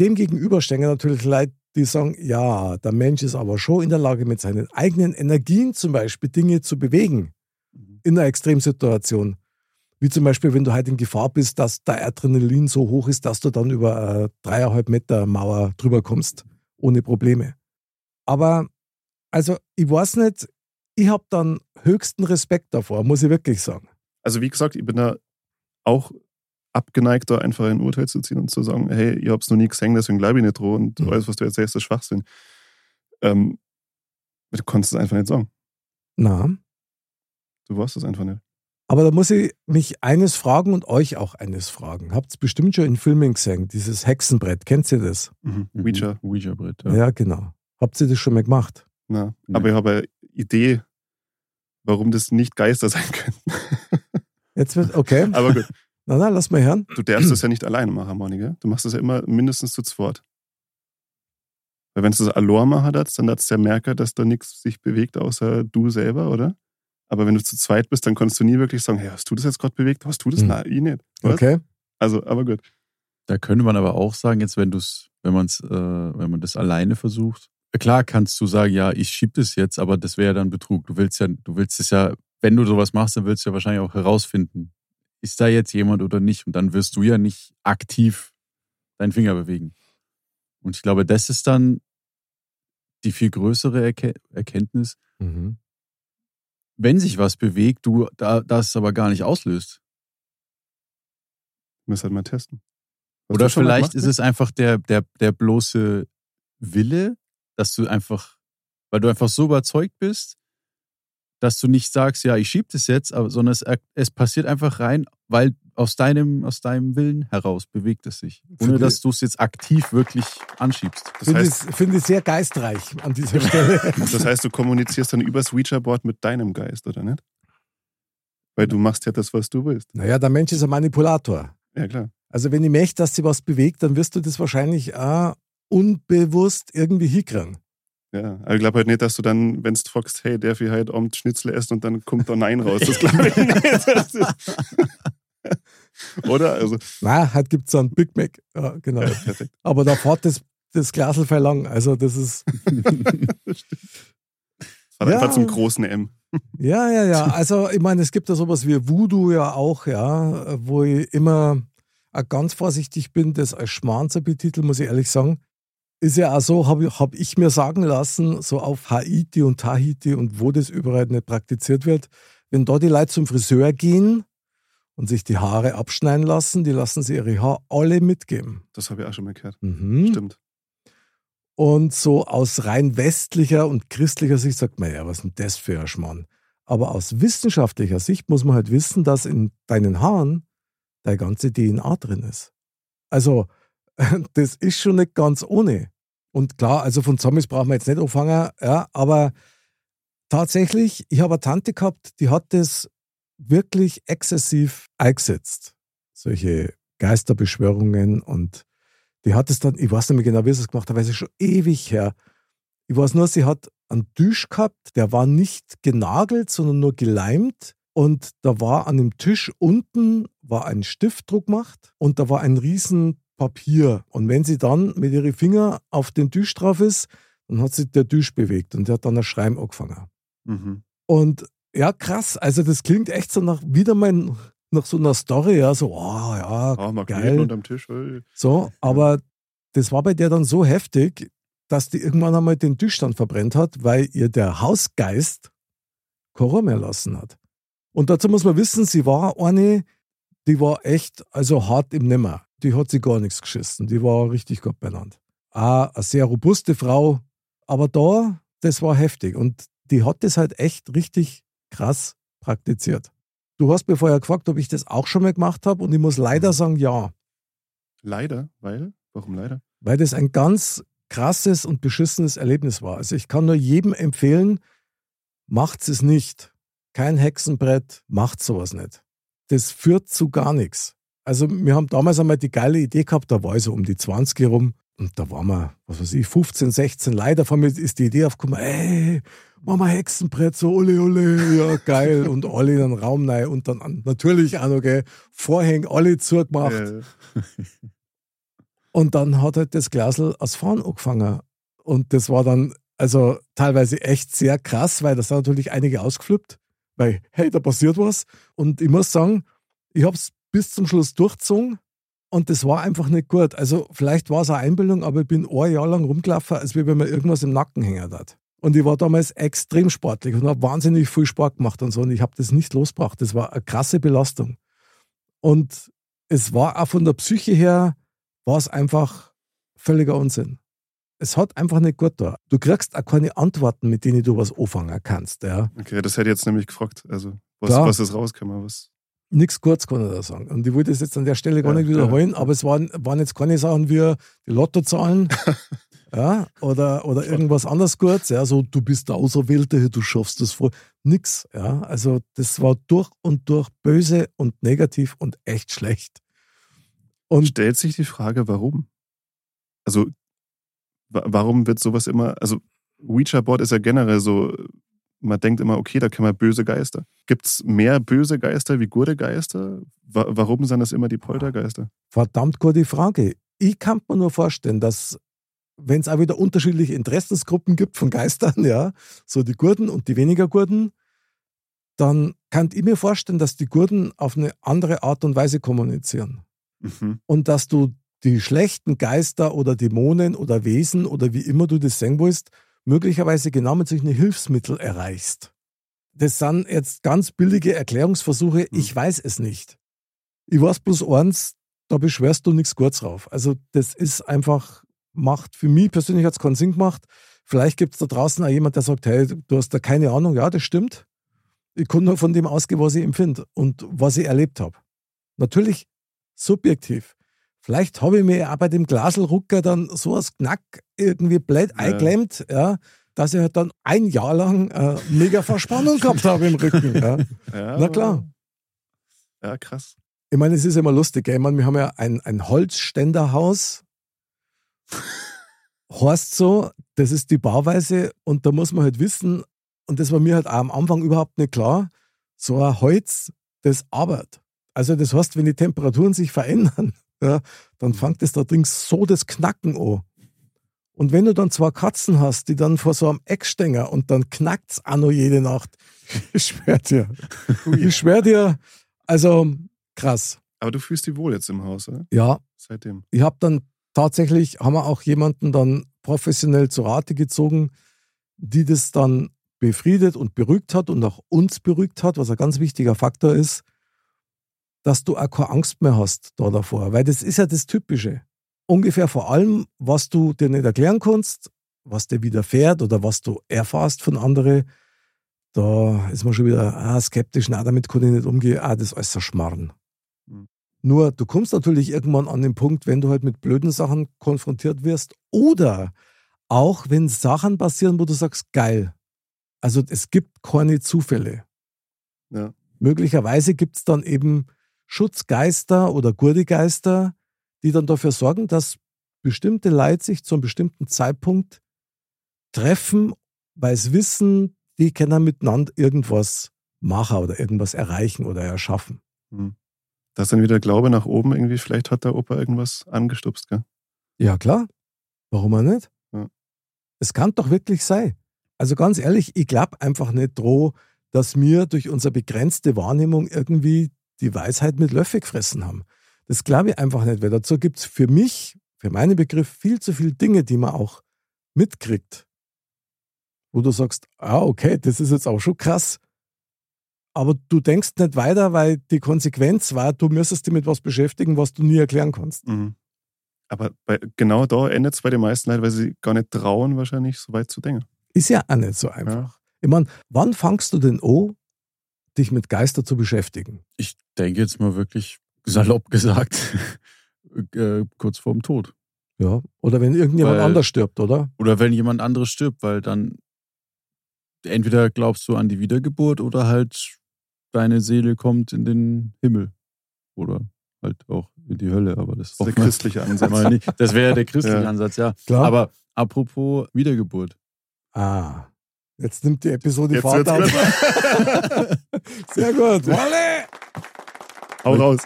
Dem gegenüber stehen natürlich Leute, die sagen, ja, der Mensch ist aber schon in der Lage, mit seinen eigenen Energien zum Beispiel Dinge zu bewegen in einer Extremsituation. Wie zum Beispiel, wenn du halt in Gefahr bist, dass der Adrenalin so hoch ist, dass du dann über eine dreieinhalb Meter Mauer drüber kommst, ohne Probleme. Aber, also, ich weiß nicht, ich habe dann höchsten Respekt davor, muss ich wirklich sagen. Also wie gesagt, ich bin da auch abgeneigt, da einfach ein Urteil zu ziehen und zu sagen, hey, ihr habt es noch nie gesehen, deswegen glaube ich nicht dran und Mhm. alles, was du erzählst, ist Schwachsinn. Ähm, du konntest es einfach nicht sagen. Na, Du weißt es einfach nicht. aber da muss ich mich eines fragen und euch auch eines fragen. Habt ihr bestimmt schon in Filmen gesehen, dieses Hexenbrett, kennt ihr das? Mhm. Mhm. Ouija. Ouija-Brett, Ja, ja. genau. Habt ihr das schon mal gemacht? Na, Nee. aber ich habe eine Idee, warum das nicht Geister sein könnten. Jetzt wird, okay. aber gut, Na, na, lass mal hören. du darfst das ja nicht alleine machen, Monika. Du machst das ja immer mindestens zu zweit. Weil wenn du das allein machen darfst, dann darfst du ja merken, dass da nichts sich bewegt, außer du selber, oder? Aber wenn du zu zweit bist, dann kannst du nie wirklich sagen, hey, hast du das jetzt gerade bewegt? Hast du das? Hm. Nein, ich nicht. Was? Okay. Also, aber gut. Da könnte man aber auch sagen, jetzt wenn du's, wenn man's, äh, wenn man das alleine versucht, klar kannst du sagen, ja, ich schieb das jetzt, aber das wäre ja dann Betrug. Du willst ja, du willst es ja, wenn du sowas machst, dann willst du ja wahrscheinlich auch herausfinden, ist da jetzt jemand oder nicht? Und dann wirst du ja nicht aktiv deinen Finger bewegen. Und ich glaube, das ist dann die viel größere Erke Erkenntnis, Mhm. wenn sich was bewegt, du da, das aber gar nicht auslöst. Müssen halt mal testen. Hast Oder vielleicht ist es einfach der, der, der bloße Wille, dass du einfach, weil du einfach so überzeugt bist, dass du nicht sagst, ja, ich schieb das jetzt, aber, sondern es, es passiert einfach rein, weil aus deinem, aus deinem Willen heraus bewegt es sich. Ohne Finde- dass du es jetzt aktiv wirklich anschiebst. Das Finde ich, heißt, finde ich sehr geistreich an dieser Stelle. das heißt, du kommunizierst dann übers Ouija-Board mit deinem Geist, oder nicht? Weil du machst ja das, was du willst. naja, der Mensch ist ein Manipulator. Ja, klar. Also wenn ich möchte, dass sie was bewegt, dann wirst du das wahrscheinlich auch unbewusst irgendwie hinkriegen. Ja, aber ich glaube halt nicht, dass du dann, wenn du fragst, hey, darf ich heute Abend Schnitzel essen und dann kommt da Nein raus. Das glaube ich nicht. Oder? Also, Na, halt gibt es so einen Big Mac. Ja, genau. ja. Aber da fährt das, das Glasl lang. Also das ist, Das war Ja. einfach zum großen M. ja, ja, ja. Also ich meine, es gibt ja sowas wie Voodoo ja auch, ja, wo ich immer ganz vorsichtig bin, das als Schmarrn zu betiteln, muss ich ehrlich sagen. Ist ja auch so, habe hab ich mir sagen lassen, so auf Haiti und Tahiti und wo das überall nicht praktiziert wird, wenn da die Leute zum Friseur gehen und sich die Haare abschneiden lassen, die lassen sie ihre Haare alle mitgeben. Das habe ich auch schon mal gehört. Mhm. Stimmt. Und so aus rein westlicher und christlicher Sicht sagt man, ja, was ist denn das für ein Schmarrn? Aber aus wissenschaftlicher Sicht muss man halt wissen, dass in deinen Haaren deine ganze DNA drin ist. Also, das ist schon nicht ganz ohne. Und klar, also von Zombies brauchen wir jetzt nicht anfangen, ja, aber tatsächlich, ich habe eine Tante gehabt, die hat das wirklich exzessiv eingesetzt. Solche Geisterbeschwörungen und die hat es dann, ich weiß nicht mehr genau, wie sie es gemacht hat, weil es ist schon ewig her. Ich weiß nur, sie hat einen Tisch gehabt, der war nicht genagelt, sondern nur geleimt. Und da war an dem Tisch unten war ein Stiftdruck gemacht und da war ein riesen Papier. Und wenn sie dann mit ihren Finger auf den Tisch drauf ist, dann hat sich der Tisch bewegt und der hat dann ein Schreiben angefangen. Mhm. Und ja, krass. Also das klingt echt so nach wieder mal nach so einer Story, ja, so, oh ja, Magneten geil. unterm Tisch. ey. So, aber das war bei der dann so heftig, dass die irgendwann einmal den Tisch dann verbrennt hat, weil ihr der Hausgeist kein mehr lassen hat. Und dazu muss man wissen, sie war eine, die war echt, also hart im Nimmer. Die hat sie gar nichts geschissen. Die war richtig Gott benannt. Auch eine sehr robuste Frau, aber da, das war heftig. Und die hat das halt echt richtig krass praktiziert. Du hast mir vorher gefragt, ob ich das auch schon mal gemacht habe und ich muss leider sagen, ja. Leider, weil? Warum leider? weil das ein ganz krasses und beschissenes Erlebnis war. Also ich kann nur jedem empfehlen, macht es nicht. Kein Hexenbrett, macht sowas nicht. Das führt zu gar nichts. Also wir haben damals einmal die geile Idee gehabt, da war ich so um die 20 herum, Und da waren wir, was weiß ich, 15, 16. Leider von mir ist die Idee aufgekommen, ey, machen wir Hexenbrett, so ole ole, ja geil. Und alle in den Raum rein und dann natürlich auch noch, gell, Vorhänge alle zugemacht. Und dann hat halt das Glasl aus Fahren angefangen. Und das war dann also teilweise echt sehr krass, weil das sind natürlich einige ausgeflippt, weil, hey, da passiert was. Und ich muss sagen, ich habe es bis zum Schluss durchgezogen und das war einfach nicht gut. Also vielleicht war es eine Einbildung, aber ich bin ein Jahr lang rumgelaufen, als wenn mir irgendwas im Nacken hängen hat. Und ich war damals extrem sportlich und habe wahnsinnig viel Sport gemacht und so. Und ich habe das nicht losgebracht. Das war eine krasse Belastung. Und es war auch von der Psyche her, war es einfach völliger Unsinn. Es hat einfach nicht gut da. Du kriegst auch keine Antworten, mit denen du was anfangen kannst. Ja. okay, das hätte ich jetzt nämlich gefragt. Also, was, Klar. was ist rausgekommen? Was, Nichts Gutes kann ich da sagen. Und ich wollte es jetzt an der Stelle gar Ja, nicht wiederholen, aber es waren, waren jetzt keine Sachen wie die Lottozahlen ja, oder, oder irgendwas anderes Gutes. Ja, so, du bist der Auserwählte, du schaffst das vor. Nix. Ja, also das war durch und durch böse und negativ und echt schlecht. Und stellt sich die Frage, warum? Also, warum wird sowas immer, also Ouija-Board ist ja generell so, man denkt immer, okay, da kennen wir böse Geister. Gibt es mehr böse Geister wie gute Geister? Wa warum sind das immer die Poltergeister? verdammt gute Frage. Ich kann mir nur vorstellen, dass wenn es auch wieder unterschiedliche Interessensgruppen gibt von Geistern, ja, so die Gurden und die weniger Gurden, dann kann ich mir vorstellen, dass die Gurden auf eine andere Art und Weise kommunizieren. Mhm. Und dass du die schlechten Geister oder Dämonen oder Wesen oder wie immer du das sehen willst, möglicherweise genau mit solchen Hilfsmitteln erreichst. Das sind jetzt ganz billige Erklärungsversuche, ich weiß es nicht. Ich weiß bloß eins, da beschwerst du nichts Gutes drauf. Also das ist einfach, macht für mich persönlich hat es keinen Sinn gemacht. Vielleicht gibt es da draußen auch jemand, der sagt, hey, du hast da keine Ahnung. Ja, das stimmt. Ich kann nur von dem ausgehen, was ich empfinde und was ich erlebt habe. Natürlich subjektiv. Vielleicht habe ich mir auch bei dem Glaselrucker dann so als Knack irgendwie blöd Ja. eingeklemmt, ja, dass ich halt dann ein Jahr lang äh, mega Verspannung gehabt habe im Rücken. Ja. Ja, Na klar. Ja, krass. Ich meine, es ist immer lustig? Ich meine, wir haben ja ein, ein Holzständerhaus. Heißt so, das ist die Bauweise und da muss man halt wissen, und das war mir halt auch am Anfang überhaupt nicht klar, so ein Holz, das arbeitet. Also das heißt, wenn die Temperaturen sich verändern, ja, dann fängt es da drin so das Knacken an. Und wenn du dann zwei Katzen hast, die dann vor so einem Eck stehen und dann knackt es auch noch jede Nacht, ich schwör dir, ich schwör dir, also krass. Aber du fühlst dich wohl jetzt im Haus, oder? Ja, Seitdem. ich habe dann tatsächlich, haben wir auch jemanden dann professionell zu Rate gezogen, die das dann befriedet und beruhigt hat und auch uns beruhigt hat, was ein ganz wichtiger Faktor ist, dass du auch keine Angst mehr hast da davor. Weil das ist ja das Typische. Ungefähr vor allem, was du dir nicht erklären kannst, was dir widerfährt oder was du erfährst von anderen, da ist man schon wieder ah, skeptisch, na, damit kann ich nicht umgehen, ah, das ist alles so Schmarrn. Mhm. Nur, du kommst natürlich irgendwann an den Punkt, wenn du halt mit blöden Sachen konfrontiert wirst oder auch wenn Sachen passieren, wo du sagst, geil. Also es gibt keine Zufälle. Ja. Möglicherweise gibt es dann eben Schutzgeister oder Gurdegeister, die dann dafür sorgen, dass bestimmte Leute sich zu einem bestimmten Zeitpunkt treffen, weil sie wissen, die können miteinander irgendwas machen oder irgendwas erreichen oder erschaffen. Hm. Da ist dann wieder Glaube nach oben irgendwie. Vielleicht hat der Opa irgendwas angestupst, gell? Ja, klar. Warum auch nicht? Ja. Es kann doch wirklich sein. Also ganz ehrlich, ich glaube einfach nicht droh, dass wir durch unsere begrenzte Wahrnehmung irgendwie die Weisheit mit Löffel gefressen haben. Das glaube ich einfach nicht, weil dazu gibt es für mich, für meinen Begriff, viel zu viele Dinge, die man auch mitkriegt. Wo du sagst, ah, okay, das ist jetzt auch schon krass. Aber du denkst nicht weiter, weil die Konsequenz war, du müsstest dich mit was beschäftigen, was du nie erklären kannst. Mhm. Aber bei, genau da endet es bei den meisten Leuten, weil sie gar nicht trauen, wahrscheinlich so weit zu denken. Ist ja auch nicht so einfach. Ich meine, wann fangst du denn an, dich mit Geister zu beschäftigen? Ich denke jetzt mal wirklich salopp gesagt, äh, kurz vorm Tod. Ja. Oder wenn irgendjemand Weil- anders stirbt, oder? Oder wenn jemand anderes stirbt, weil dann entweder glaubst du an die Wiedergeburt oder halt deine Seele kommt in den Himmel. Oder halt auch in die Hölle, aber das, Das ist der christliche Ansatz. nicht. Das wäre der christliche Ja. Ansatz, ja. Klar. Aber apropos Wiedergeburt. Ah, jetzt nimmt die Episode Jetzt Fahrt auf. Sehr gut. Wolle! Hau raus.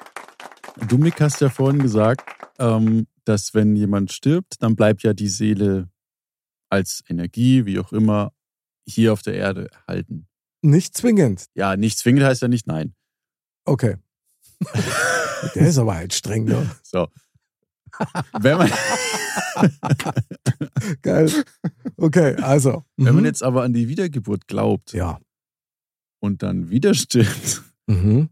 Du, Mick, hast ja vorhin gesagt, ähm, dass wenn jemand stirbt, dann bleibt ja die Seele als Energie, wie auch immer, hier auf der Erde erhalten. Nicht zwingend. Ja, nicht zwingend heißt ja nicht nein. Okay. Der ist aber halt streng, ne? So. Wenn man, Geil. Okay, also. wenn man mhm. jetzt aber an die Wiedergeburt glaubt Ja. und dann wieder stirbt, Mhm.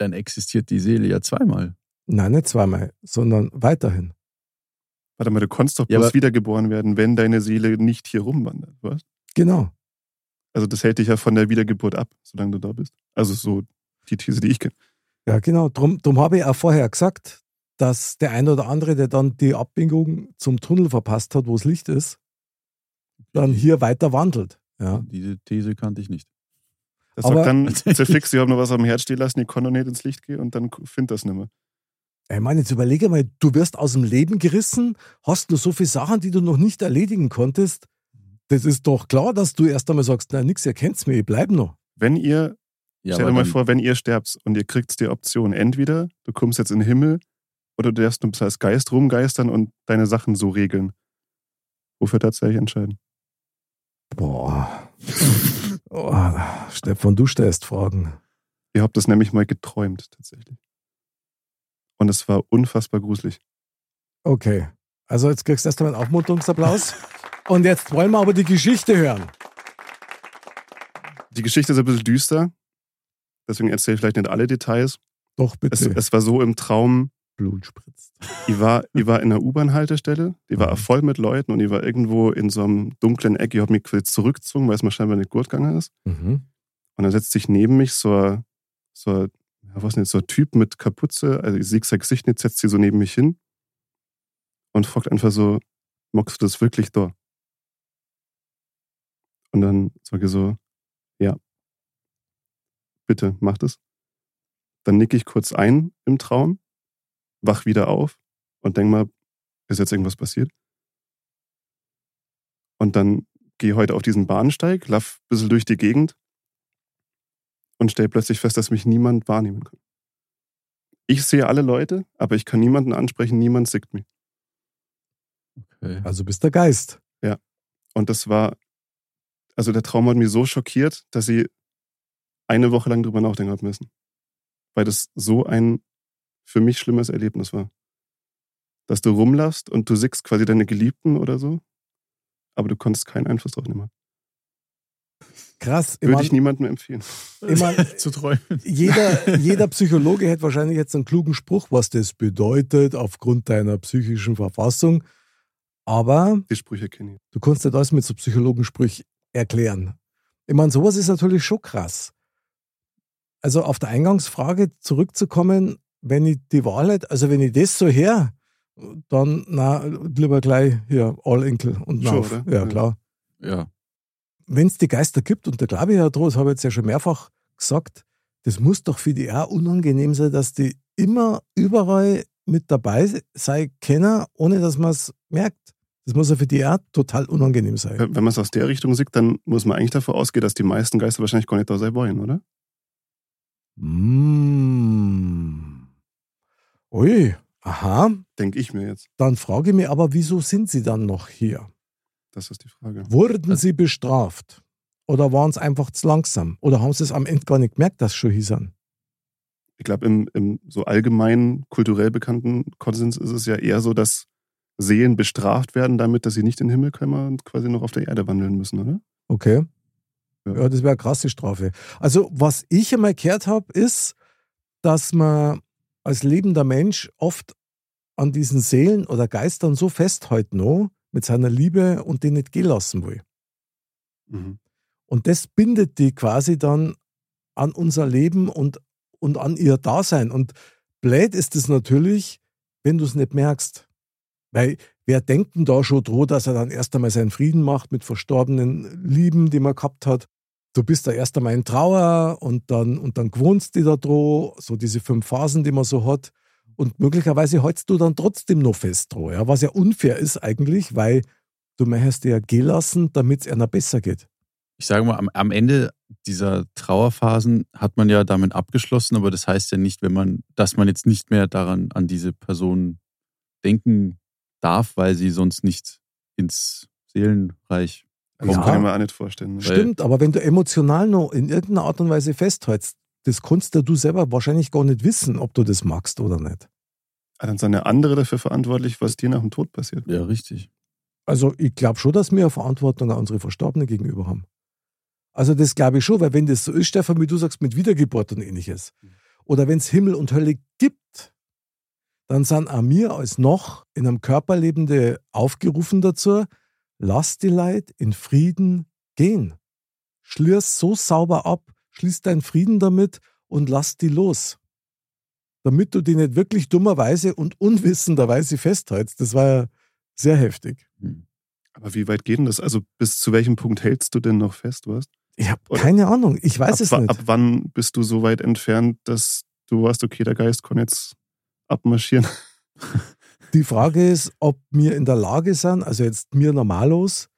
Dann existiert die Seele ja zweimal. Nein, nicht zweimal, sondern weiterhin. Warte mal, du konntest doch Ja, bloß wiedergeboren werden, wenn deine Seele nicht hier rumwandert, was? Genau. Also das hält dich ja von der Wiedergeburt ab, solange du da bist. Also so die These, die ich kenne. Ja, genau. Drum, drum habe ich auch vorher gesagt, dass der eine oder andere, der dann die Abbiegung zum Tunnel verpasst hat, wo das Licht ist, dann hier weiter wandelt. Ja. Diese These kannte ich nicht. Das Aber- sagt dann zerfix, ich habe noch was am Herz stehen lassen, ich kann noch nicht ins Licht gehen und dann find das nicht mehr. Ich meine, jetzt überlege mal, du wirst aus dem Leben gerissen, hast nur so viele Sachen, die du noch nicht erledigen konntest. Das ist doch klar, dass du erst einmal sagst, na nix, ihr kennt's mir, ich bleib noch. Wenn ihr, Ja, stell dir mal vor, wenn ihr sterbt und ihr kriegt die Option, entweder du kommst jetzt in den Himmel oder du darfst nur als Geist rumgeistern und deine Sachen so regeln. Wofür tatsächlich entscheiden? Boah. Oh, Stefan, du stellst Fragen. Ihr habt das nämlich mal geträumt, tatsächlich. Und es war unfassbar gruselig. Okay. Also jetzt kriegst du erst einmal einen Aufmunterungsapplaus. Und jetzt wollen wir aber die Geschichte hören. Die Geschichte ist ein bisschen düster, deswegen erzähle ich vielleicht nicht alle Details. Doch, Es, bitte. es war so im Traum, Blut spritzt. ich war, ich war in einer U-Bahn-Haltestelle, die war Mhm. voll mit Leuten und ich war irgendwo in so einem dunklen Eck. Ich habe mich quasi zurückgezogen, weil es mir scheinbar nicht gut gegangen ist. Mhm. Und dann setzt sich neben mich so ein, so was nicht, so ein Typ mit Kapuze, also ich sehe sein Gesicht nicht, setzt sie so neben mich hin und fragt einfach so, magst du das wirklich da? Und dann sage ich so, ja, bitte, mach das. Dann nicke ich kurz ein im Traum, wach wieder auf und denk mal, ist jetzt irgendwas passiert? Und dann gehe heute auf diesen Bahnsteig, lauf ein bisschen durch die Gegend und stelle plötzlich fest, dass mich niemand wahrnehmen kann. Ich sehe alle Leute, aber ich kann niemanden ansprechen, niemand sieht mich. Okay. Also bist der Geist. Und das war, also der Traum hat mich so schockiert, dass ich eine Woche lang drüber nachdenken habe müssen. Weil das so ein für mich schlimmes Erlebnis war. Dass du rumlaufst und du siehst quasi deine Geliebten oder so, aber du konntest keinen Einfluss drauf nehmen. Krass. Ich Würde mein, ich niemandem empfehlen. mein, Zu träumen. jeder, jeder Psychologe hätte wahrscheinlich jetzt einen klugen Spruch, was das bedeutet aufgrund deiner psychischen Verfassung. Aber Die Sprüche kenne ich. du kannst nicht alles mit so Psychologensprüch erklären. Ich meine, sowas ist natürlich schon krass. Also auf der Eingangsfrage zurückzukommen, wenn ich die Wahl hätte, also wenn ich das so her, dann na, lieber gleich hier All Enkel und Schon, Nauf. Ja, klar. Ja. Wenn es die Geister gibt, und da glaube ich ja dran, das habe ich jetzt ja schon mehrfach gesagt, das muss doch für die auch unangenehm sein, dass die immer überall mit dabei sein können, ohne dass man es merkt. Das muss ja für die auch total unangenehm sein. Wenn man es aus der Richtung sieht, dann muss man eigentlich davon ausgehen, dass die meisten Geister wahrscheinlich gar nicht da sein wollen, oder? Mm. Ui, aha. Denke ich mir jetzt. Dann frage ich mich aber, wieso sind sie dann noch hier? Das ist die Frage. Wurden Also- sie bestraft? Oder waren es einfach zu langsam? Oder haben sie es am Ende gar nicht gemerkt, dass sie schon hier sind? Ich glaube, im, im so allgemeinen, kulturell bekannten Konsens ist es ja eher so, dass Seelen bestraft werden damit, dass sie nicht in den Himmel kommen und quasi noch auf der Erde wandeln müssen, oder? Okay. Ja. Ja, das wäre eine krasse Strafe. Also, was ich einmal gehört habe, ist, dass man als lebender Mensch oft an diesen Seelen oder Geistern so festhält noch mit seiner Liebe und die nicht gehen lassen will. Mhm. Und das bindet die quasi dann an unser Leben und, und an ihr Dasein. Und blöd ist es natürlich, wenn du es nicht merkst. Weil wer denkt denn da schon droh, dass er dann erst einmal seinen Frieden macht mit verstorbenen Lieben, die man gehabt hat? Du bist da erst einmal in Trauer und dann, und dann gewohnst du da droh, so diese fünf Phasen, die man so hat. Und möglicherweise hältst du dann trotzdem noch fest dran, ja, was ja unfair ist eigentlich, weil du möchtest ja gehen lassen, damit es einer besser geht. Ich sage mal, am, am Ende dieser Trauerphasen hat man ja damit abgeschlossen, aber das heißt ja nicht, wenn man, dass man jetzt nicht mehr daran an diese Person denken darf, weil sie sonst nicht ins Seelenreich Das Ja. kommt. kann ich mir auch nicht vorstellen. ne? Stimmt, aber wenn du emotional noch in irgendeiner Art und Weise festhältst, das kannst ja du selber wahrscheinlich gar nicht wissen, ob du das magst oder nicht. Ah, Dann sind ja andere dafür verantwortlich, was dir nach dem Tod passiert. Ja, richtig. Also ich glaube schon, dass wir eine Verantwortung an unsere Verstorbenen gegenüber haben. Also das glaube ich schon, weil wenn das so ist, Stefan, wie du sagst, mit Wiedergeburt und ähnliches, oder wenn es Himmel und Hölle gibt, dann sind auch wir als noch in einem Körper lebende aufgerufen dazu, lass die Leute in Frieden gehen. Schließ so sauber ab, schließ deinen Frieden damit und lass die los. Damit du die nicht wirklich dummerweise und unwissenderweise festhältst. Das war ja sehr heftig. Hm. Aber wie weit geht denn das? Also bis zu welchem Punkt hältst du denn noch fest, was? Ich habe keine Ahnung. Ich weiß ab, es nicht. ab wann bist du so weit entfernt, dass du weißt, okay, der Geist kann jetzt abmarschieren? Die Frage ist, ob wir in der Lage sind, also jetzt mir normalos,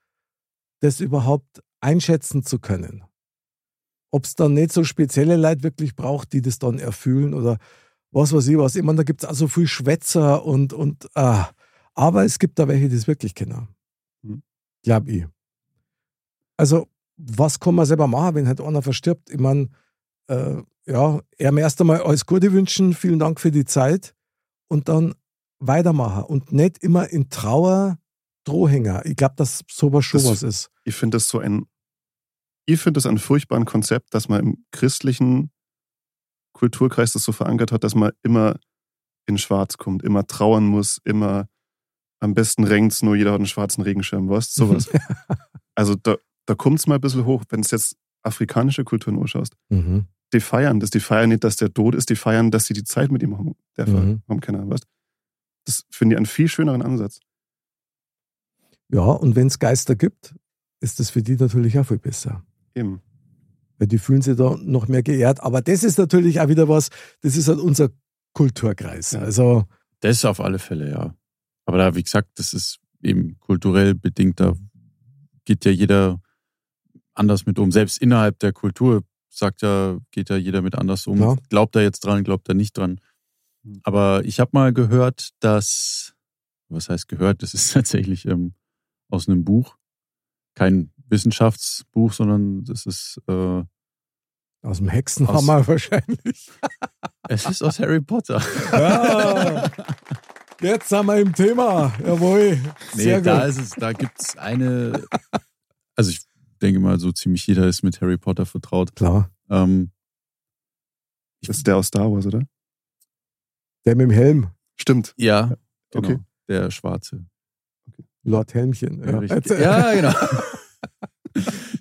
das überhaupt einschätzen zu können. Ob es dann nicht so spezielle Leute wirklich braucht, die das dann erfüllen oder was weiß ich was. Ich meine, da gibt es auch so viel Schwätzer und, und ah. aber es gibt da welche, die es wirklich kennen. Hm. Glaub ich. Also, was kann man selber machen, wenn halt einer verstirbt? Ich meine, äh, ja, er erst einmal alles Gute wünschen, vielen Dank für die Zeit und dann weitermachen und nicht immer in Trauer Drohhänger. Ich glaube, dass sowas schon was ist. Ich finde das so ein, ich finde das ein furchtbaren Konzept, dass man im christlichen Kulturkreis das so verankert hat, dass man immer in Schwarz kommt, immer trauern muss, immer am besten regnt's nur, jeder hat einen schwarzen Regenschirm, weißt sowas. also da, da kommt es mal ein bisschen hoch, wenn es jetzt afrikanische Kulturen anschaust. Mhm. Die feiern das, die feiern nicht, dass der tot ist, die feiern, dass sie die Zeit mit ihm haben. Der Mhm. haben keine Ahnung, weißt Das finde ich einen viel schöneren Ansatz. Ja, und wenn es Geister gibt, ist das für die natürlich auch viel besser. Eben. Weil die fühlen sich da noch mehr geehrt. Aber das ist natürlich auch wieder was, das ist halt unser Kulturkreis. Ja. Also, Das auf alle Fälle, ja. Aber da, wie gesagt, das ist eben kulturell bedingt. Da geht ja jeder anders mit um. Selbst innerhalb der Kultur sagt ja, geht ja jeder mit anders um. Klar. Glaubt er jetzt dran, glaubt er nicht dran. Aber ich habe mal gehört, dass, was heißt gehört, das ist tatsächlich ähm, aus einem Buch, kein Wissenschaftsbuch, sondern das ist, äh, aus dem Hexenhammer wahrscheinlich. es ist aus Harry Potter. Ja. Jetzt sind wir im Thema. Jawohl. Nee, Sehr da gut. ist es, da gibt's eine, also ich denke mal, so ziemlich jeder ist mit Harry Potter vertraut. Klar. Ähm, Das ist der aus Star Wars, oder? Der mit dem Helm. Stimmt. ja, genau, Okay. der Schwarze. Lord Helmchen. Ja, Ja, richtig. Jetzt- ja genau.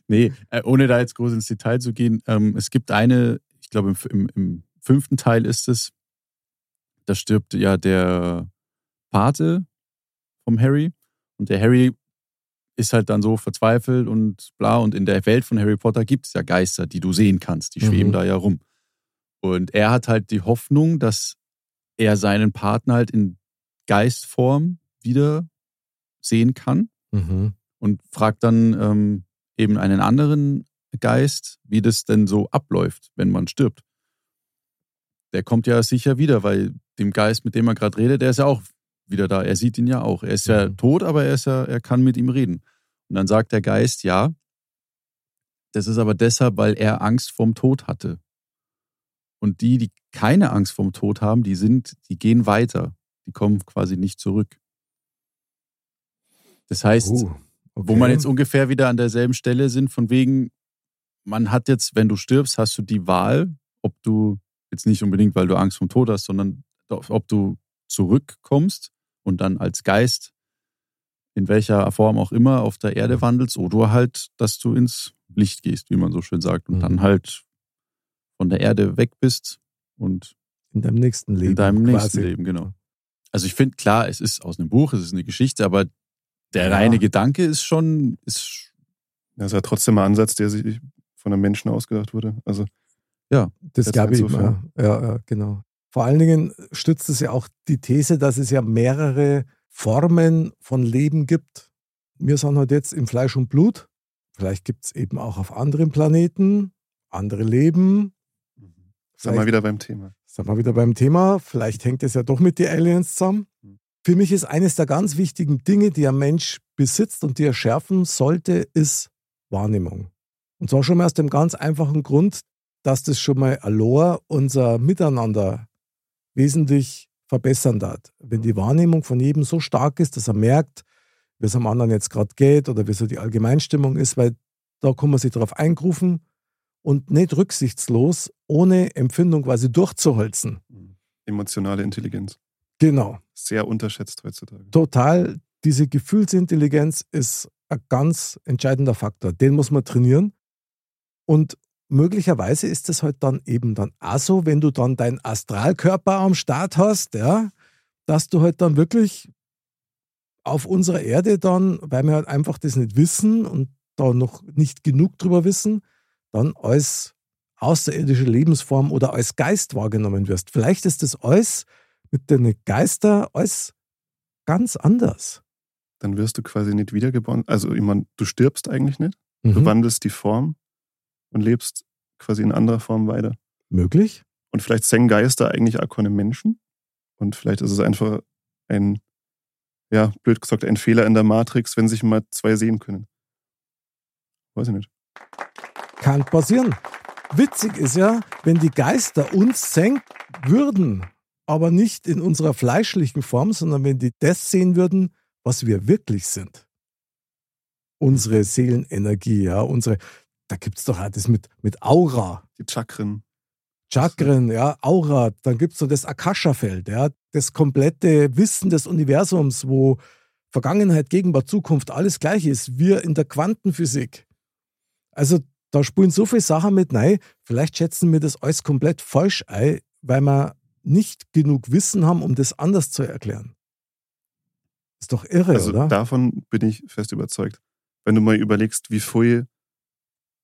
nee, äh, ohne da jetzt groß ins Detail zu gehen, ähm, es gibt eine, ich glaube im, im, im fünften Teil ist es, da stirbt ja der Pate vom Harry und der Harry ist halt dann so verzweifelt und bla und in der Welt von Harry Potter gibt es ja Geister, die du sehen kannst, die Mhm. schweben da ja rum. Und er hat halt die Hoffnung, dass er seinen Partner halt in Geistform wieder sehen kann Mhm. und fragt dann ähm, eben einen anderen Geist, wie das denn so abläuft, wenn man stirbt. Der kommt ja sicher wieder, weil dem Geist, mit dem er gerade redet, der ist ja auch wieder da. Er sieht ihn ja auch. Er ist ja Mhm. tot, aber er, ist ja, er kann mit ihm reden. Und dann sagt der Geist, ja, das ist aber deshalb, weil er Angst vorm Tod hatte. Und die, die keine Angst vorm Tod haben, die sind, die gehen weiter. Die kommen quasi nicht zurück. Das heißt, Uh, okay. wo man jetzt ungefähr wieder an derselben Stelle sind, von wegen, man hat jetzt, wenn du stirbst, hast du die Wahl, ob du jetzt nicht unbedingt, weil du Angst vom Tod hast, sondern ob du zurückkommst und dann als Geist in welcher Form auch immer auf der Erde wandelst oder halt, dass du ins Licht gehst, wie man so schön sagt, und Mhm. dann halt von der Erde weg bist und in deinem nächsten Leben. in deinem quasi. nächsten Leben, genau. Also ich finde, klar, es ist aus einem Buch, es ist eine Geschichte, aber der Ja. reine Gedanke ist schon, ist Das ist ja trotzdem ein Ansatz, der sich von einem Menschen ausgedacht wurde. Also Das Das glaube ich. Ja, ja, ja, genau. Vor allen Dingen stützt es ja auch die These, dass es ja mehrere Formen von Leben gibt. Wir sind halt jetzt im Fleisch und Blut. Vielleicht gibt es eben auch auf anderen Planeten andere Leben. Sind wir wieder beim Thema. Sind wir wieder beim Thema. Vielleicht hängt es ja doch mit den Aliens zusammen. Für mich ist eines der ganz wichtigen Dinge, die ein Mensch besitzt und die er schärfen sollte, ist Wahrnehmung. Und zwar schon mal aus dem ganz einfachen Grund, dass das schon mal Alor unser Miteinander wesentlich verbessern darf. Wenn die Wahrnehmung von jedem so stark ist, dass er merkt, wie es am anderen jetzt gerade geht oder wie so die Allgemeinstimmung ist, weil da kann man sich darauf eingrufen und nicht rücksichtslos, ohne Empfindung quasi durchzuholzen. Emotionale Intelligenz. Genau. Sehr unterschätzt heutzutage. Total. Diese Gefühlsintelligenz ist ein ganz entscheidender Faktor. Den muss man trainieren. Und möglicherweise ist es halt dann eben dann auch so, wenn du dann deinen Astralkörper am Start hast, ja, dass du halt dann wirklich auf unserer Erde dann, weil wir halt einfach das nicht wissen und da noch nicht genug drüber wissen, dann als außerirdische Lebensform oder als Geist wahrgenommen wirst. Vielleicht ist das alles mit den Geister alles ganz anders. Dann wirst du quasi nicht wiedergeboren. Also, ich meine, du stirbst eigentlich nicht. Du Mhm. wandelst die Form und lebst quasi in anderer Form weiter. Möglich? Und vielleicht sind Geister eigentlich auch keine Menschen. Und vielleicht ist es einfach ein, ja, blöd gesagt, ein Fehler in der Matrix, wenn sich mal zwei sehen können. Weiß ich nicht. Kann passieren. Witzig ist ja, wenn die Geister uns senken würden, aber nicht in unserer fleischlichen Form, sondern wenn die das sehen würden, was wir wirklich sind. Unsere Seelenenergie, ja, unsere, da gibt es doch auch das mit, mit Aura, Die Chakren. Chakren, ja, Aura, dann gibt es so das Akasha-Feld, ja, das komplette Wissen des Universums, wo Vergangenheit, Gegenwart, Zukunft alles gleich ist, wir in der Quantenphysik. Also da spielen so viele Sachen mit rein, vielleicht schätzen wir das alles komplett falsch ein, weil wir nicht genug Wissen haben, um das anders zu erklären. Ist doch irre, Also oder? davon bin ich fest überzeugt. Wenn du mal überlegst, wie viel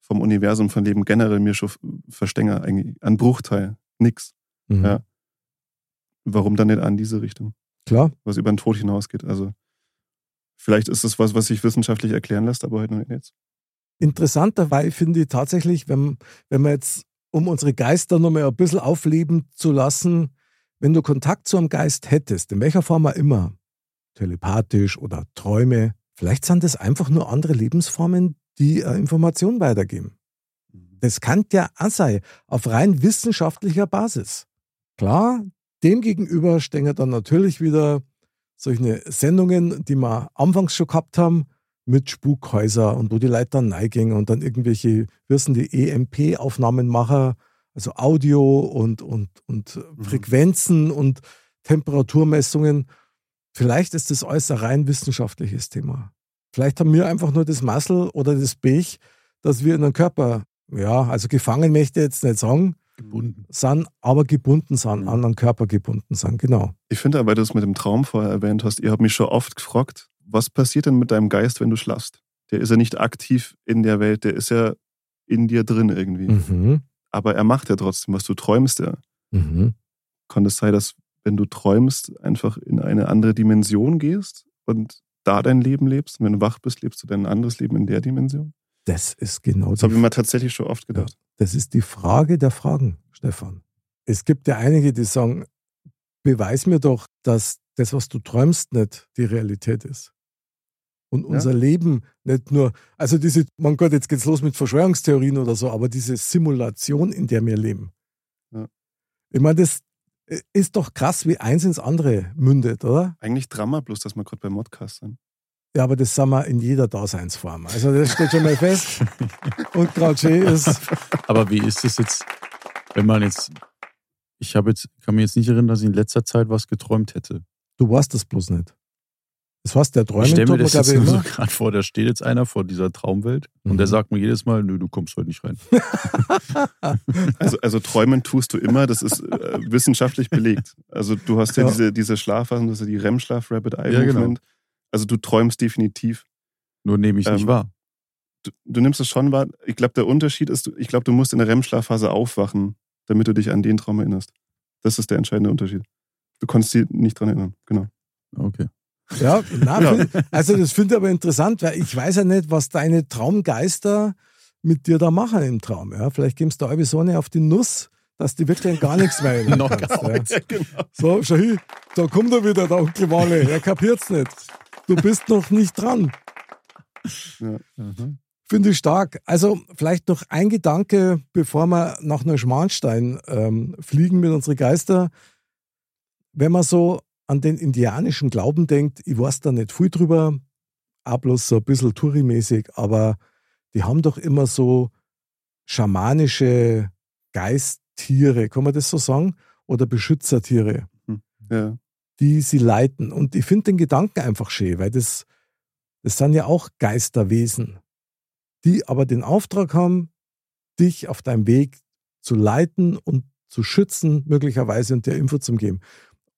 vom Universum, von Leben generell mir schon verstänger, eigentlich ein Bruchteil, nix. Mhm. ja. Warum dann nicht an diese Richtung, Klar. was über den Tod hinausgeht? Also vielleicht ist es was, was sich wissenschaftlich erklären lässt, aber heute noch nicht jetzt. Interessanterweise finde ich tatsächlich, wenn, wenn wir jetzt, um unsere Geister nochmal ein bisschen aufleben zu lassen, wenn du Kontakt zu einem Geist hättest, in welcher Form auch immer, telepathisch oder Träume, vielleicht sind das einfach nur andere Lebensformen, die äh, Informationen weitergeben. Das kann ja auch sein, auf rein wissenschaftlicher Basis. Klar, demgegenüber stehen ja dann natürlich wieder solche Sendungen, die wir anfangs schon gehabt haben, mit Spukhäuser und wo die Leute dann reingingen und dann irgendwelche, wissen die EMP-Aufnahmen machen, also Audio und, und, und Frequenzen und Temperaturmessungen. Vielleicht ist das alles ein rein wissenschaftliches Thema. Vielleicht haben wir einfach nur das Muscle oder das Pech, dass wir in einem Körper, ja, also gefangen möchte ich jetzt nicht sagen, Gebunden. sind, aber gebunden sind, an einen Körper gebunden sind, genau. Ich finde aber, weil du es mit dem Traum vorher erwähnt hast, ihr habt mich schon oft gefragt, was passiert denn mit deinem Geist, wenn du schlafst? Der ist ja nicht aktiv in der Welt, der ist ja in dir drin irgendwie. Mhm. Aber er macht ja trotzdem was, du träumst ja. Mhm. Kann es sein, dass wenn du träumst, einfach in eine andere Dimension gehst und da dein Leben lebst? Und wenn du wach bist, lebst du dein anderes Leben in der Dimension? Das ist genau Das habe ich mir tatsächlich schon oft gedacht. Das ist die Frage der Fragen, Stefan. Es gibt ja einige, die sagen, beweis mir doch, dass das, was du träumst, nicht die Realität ist. Und unser Leben nicht nur, also diese, mein Gott, jetzt geht's los mit Verschwörungstheorien oder so, aber diese Simulation, in der wir leben. Ja. Ich meine, das ist doch krass, wie eins ins andere mündet, oder? Eigentlich Drama, bloß dass wir gerade beim Modcast sind. Ja, aber das sind wir in jeder Daseinsform. Also das steht schon mal fest. Und gerade schön ist, Aber wie ist es jetzt, wenn man jetzt, ich habe jetzt, kann mir jetzt nicht erinnern, dass ich in letzter Zeit was geträumt hätte. du weißt das bloß nicht. Das heißt, der Ich Träumen stelle mir das jetzt ich, nur so gerade vor, da steht jetzt einer vor dieser Traumwelt und Mhm. der sagt mir jedes Mal, nö, du kommst heute nicht rein. Also, also träumen tust du immer, das ist äh, wissenschaftlich belegt. Also du hast ja, Ja. diese, diese Schlafphasen, das ist ja die REM-Schlaf, Rapid Eye Ja, genau. Movement. Also du träumst definitiv. Nur nehme ich nicht Ähm, wahr. Du, du nimmst es schon wahr. Ich glaube, der Unterschied ist, ich glaube, du musst in der REM-Schlafphase aufwachen, damit du dich an den Traum erinnerst. Das ist der entscheidende Unterschied. Du konntest dich nicht dran erinnern, genau. Okay. Ja, na, Ja. also das finde ich aber interessant, weil ich weiß ja nicht, was deine Traumgeister mit dir da machen im Traum. Ja? Vielleicht gibst du da so eine auf die Nuss, dass die wirklich gar nichts mehr Noch kannst, ja. genau. So, schau hin, da kommt er wieder, der Onkel Walle. Er kapiert's nicht. Du bist noch nicht dran. Finde ich stark. Also vielleicht noch ein Gedanke, bevor wir nach Neuschmarnstein ähm, fliegen mit unseren Geister. Wenn man so an den indianischen Glauben denkt, ich weiß da nicht viel drüber, auch bloß so ein bisschen Touri-mäßig, aber die haben doch immer so schamanische Geisttiere, kann man das so sagen? Oder Beschützertiere Ja. die sie leiten. Und ich finde den Gedanken einfach schön, weil das, das sind ja auch Geisterwesen, die aber den Auftrag haben, dich auf deinem Weg zu leiten und zu schützen, möglicherweise und dir Info zu geben.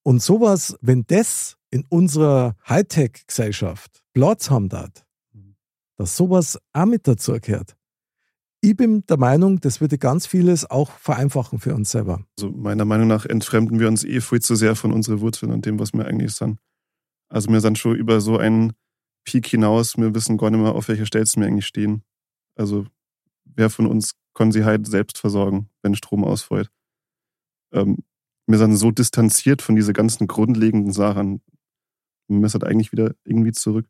Und sowas, wenn das in unserer Hightech-Gesellschaft Platz haben darf, dass sowas auch mit dazu gehört. Ich bin der Meinung, das würde ganz vieles auch vereinfachen für uns selber. Also meiner Meinung nach entfremden wir uns eh viel zu sehr von unseren Wurzeln und dem, was wir eigentlich sind. Also wir sind schon über so einen Peak hinaus, wir wissen gar nicht mehr, auf welcher Stelle wir eigentlich stehen. Also wer von uns kann sie halt selbst versorgen, wenn Strom ausfällt. Ähm, wir sind so distanziert von diesen ganzen grundlegenden Sachen. Halt eigentlich wieder irgendwie zurück.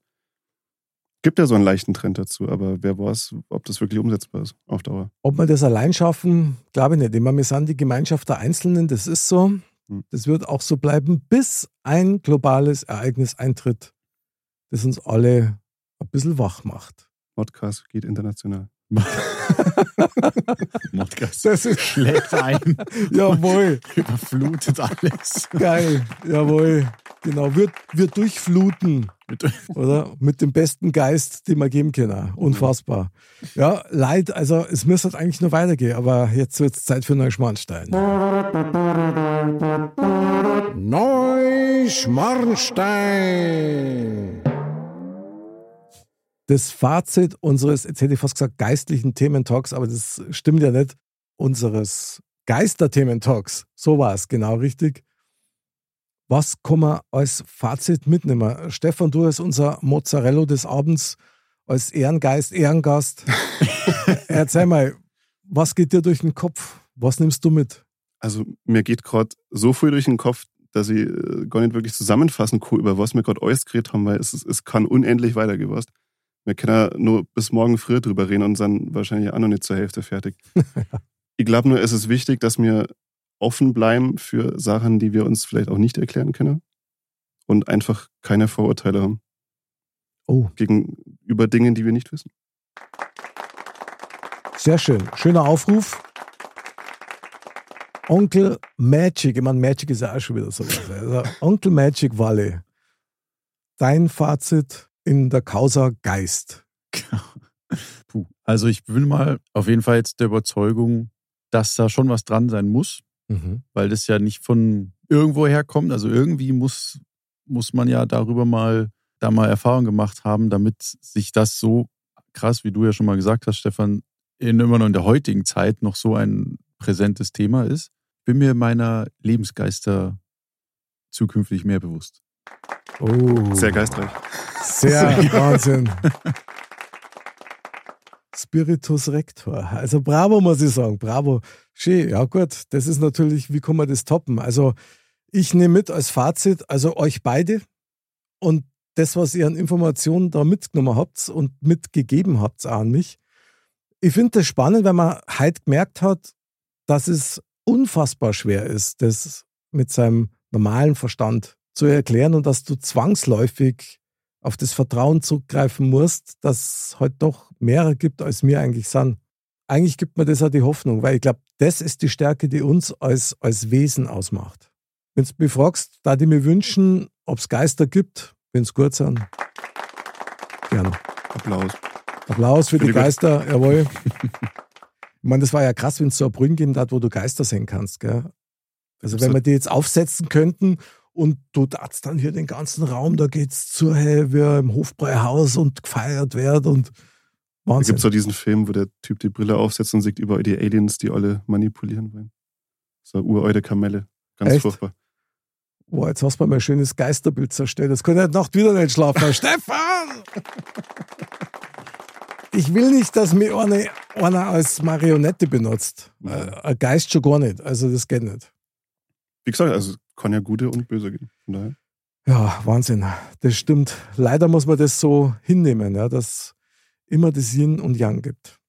Gibt ja so einen leichten Trend dazu, aber wer weiß, ob das wirklich umsetzbar ist auf Dauer. Ob wir das allein schaffen, glaube ich nicht. Ich meine, wir sind die Gemeinschaft der Einzelnen, das ist so. Hm. Das wird auch so bleiben, bis ein globales Ereignis eintritt, das uns alle ein bisschen wach macht. Podcast geht international. Modcast Das ist schlägt ein, jawohl, überflutet alles. geil, jawohl. Genau, wir, wir durchfluten, Mit- oder? Mit dem besten Geist, den wir geben können. Unfassbar. Ja, leid, also es müsste halt eigentlich nur weitergehen, aber jetzt wird es Zeit für Neuschmarnstein. Neuschmarnstein. Das Fazit unseres, jetzt hätte ich fast gesagt, geistlichen Thementalks, aber das stimmt ja nicht, unseres Geister-Thementalks. So war es, genau richtig. Was kann man als Fazit mitnehmen? Stefan, du als unser Mozzarella des Abends, als Ehrengeist, Ehrengast. Erzähl mal, was geht dir durch den Kopf? Was nimmst du mit? Also mir geht gerade so viel durch den Kopf, dass ich äh, gar nicht wirklich zusammenfassen kann, über was wir gerade alles geredet haben, weil es, es kann unendlich weitergehen. Wir können ja nur bis morgen früh drüber reden und sind wahrscheinlich auch noch nicht zur Hälfte fertig. ich glaube nur, es ist wichtig, dass wir offen bleiben für Sachen, die wir uns vielleicht auch nicht erklären können und einfach keine Vorurteile haben Oh, gegenüber Dingen, die wir nicht wissen. sehr schön. Schöner Aufruf. Onkel Magic, ich meine, Magic ist ja auch schon wieder so. Also Onkel Magic Walle, dein Fazit in der Causa Geist. Puh. Also ich bin mal auf jeden Fall jetzt der Überzeugung, dass da schon was dran sein muss, Mhm. weil das ja nicht von irgendwo herkommt. Also irgendwie muss, muss man ja darüber mal, da mal Erfahrung gemacht haben, damit sich das so krass, wie du ja schon mal gesagt hast, Stefan, in immer noch in der heutigen Zeit noch so ein präsentes Thema ist. Bin mir meiner Lebensgeister zukünftig mehr bewusst. Oh. Sehr geistreich. Sehr Wahnsinn. Spiritus Rector. Also bravo, muss ich sagen. Bravo. Schön. Ja gut, das ist natürlich, wie kann man das toppen? Also ich nehme mit als Fazit, also euch beide und das, was ihr an Informationen da mitgenommen habt und mitgegeben habt an mich. Ich finde das spannend, weil man halt gemerkt hat, dass es unfassbar schwer ist, das mit seinem normalen Verstand zu erklären und dass du zwangsläufig auf das Vertrauen zurückgreifen musst, dass es halt doch mehrere gibt, als mir eigentlich sind. Eigentlich gibt mir das auch die Hoffnung, weil ich glaube, das ist die Stärke, die uns als, als Wesen ausmacht. Wenn du mich fragst, da die mir wünschen, ob es Geister gibt, wenn es gut sind, gerne. Applaus. Applaus für die Finde gut. Geister, jawohl. Ich meine, das war ja krass, wenn es so eine Brücken gegeben hat, wo du Geister sehen kannst. Gell? Also wenn wir die jetzt aufsetzen könnten und du darfst dann hier den ganzen Raum, da geht's zur hey, wie im Hofbräuhaus und gefeiert wird und Da Wahnsinn. gibt es auch diesen Film, wo der Typ die Brille aufsetzt und sieht überall die Aliens, die alle manipulieren wollen. So uralte Kamelle. Ganz Echt? furchtbar. Boah, jetzt hast du mir mein schönes Geisterbild zerstört. Jetzt kann ich heute Nacht wieder nicht schlafen. Stefan! Ich will nicht, dass mir einer, einer als Marionette benutzt. Äh, Ein Geist schon gar nicht. Also das geht nicht. Wie gesagt, also kann ja gute und böse gehen. Von daher. Ja, Wahnsinn. Das stimmt. Leider muss man das so hinnehmen, ja, dass immer das Yin und Yang gibt.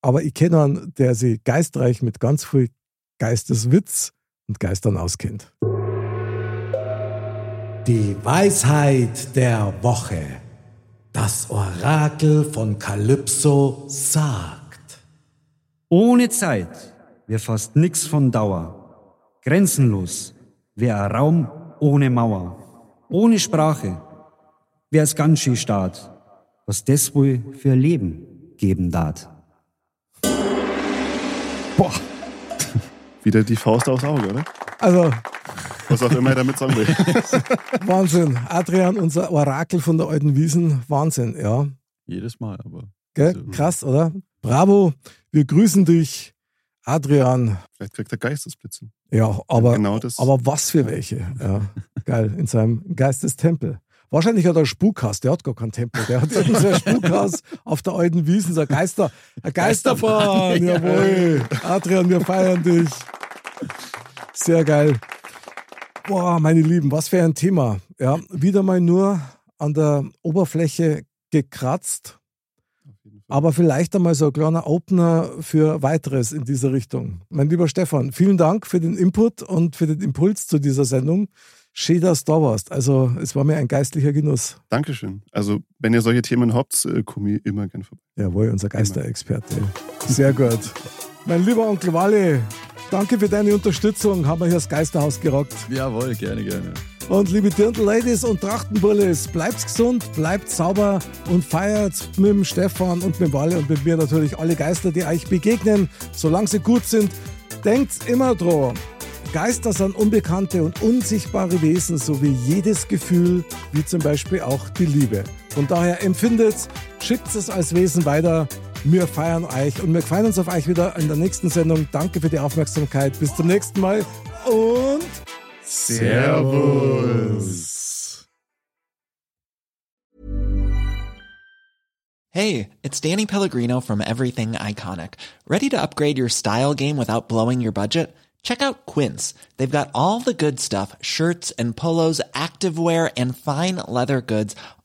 Aber ich kenne einen, der sich geistreich mit ganz viel Geisteswitz und Geistern auskennt. Die Weisheit der Woche. Das Orakel von Kalypso sagt. Ohne Zeit wär fast nix von Dauer. Grenzenlos wär ein Raum ohne Mauer. Ohne Sprache wär's ganz schön Staat. Was das wohl für ein Leben geben dat. Boah, Wieder die Faust aufs Auge, oder? also Was auch immer er damit sagen will. Wahnsinn. Adrian, unser Orakel von der alten Wiesen. Wahnsinn, ja. Jedes Mal, aber. Gell? Krass, oder? Bravo, wir grüßen dich, Adrian. Vielleicht kriegt er Geistesblitze. Ja, aber, genau das. aber was für welche? Ja, geil, in seinem Geistestempel. Wahrscheinlich hat er ein Spukhaus, der hat gar keinen Tempel. Der hat so ein Spukhaus auf der alten Wiesen, so ein Geister, ein Geisterbahn, jawohl. Adrian, wir feiern dich. Sehr geil. Boah, meine Lieben, was für ein Thema. Ja, wieder mal nur an der Oberfläche gekratzt. Aber vielleicht einmal so ein kleiner Opener für weiteres in dieser Richtung. Mein lieber Stefan, vielen Dank für den Input und für den Impuls zu dieser Sendung. Schön, dass du da warst. Also, es war mir ein geistlicher Genuss. Dankeschön. Also, wenn ihr solche Themen habt, äh, komme ich immer gern vorbei. Jawohl, unser Geisterexperte. Sehr gut. Mein lieber Onkel Walle, danke für deine Unterstützung. Haben wir hier das Geisterhaus gerockt. Jawohl, gerne, gerne. Und liebe Dirndl-Ladies und Trachtenbullis, bleibt gesund, bleibt sauber und feiert mit dem Stefan und mit dem Walle und mit mir natürlich alle Geister, die euch begegnen, solange sie gut sind. Denkt immer dran, Geister sind unbekannte und unsichtbare Wesen, so wie jedes Gefühl, wie zum Beispiel auch die Liebe. Von daher empfindet, schickt es als Wesen weiter. Wir feiern euch und wir freuen uns auf euch wieder in der nächsten Sendung. Danke für die Aufmerksamkeit. Bis zum nächsten Mal und Servus. Hey, it's Danny Pellegrino from Everything Iconic. Ready to upgrade your style game without blowing your budget? Check out Quince. They've got all the good stuff shirts and polos, activewear, and fine leather goods,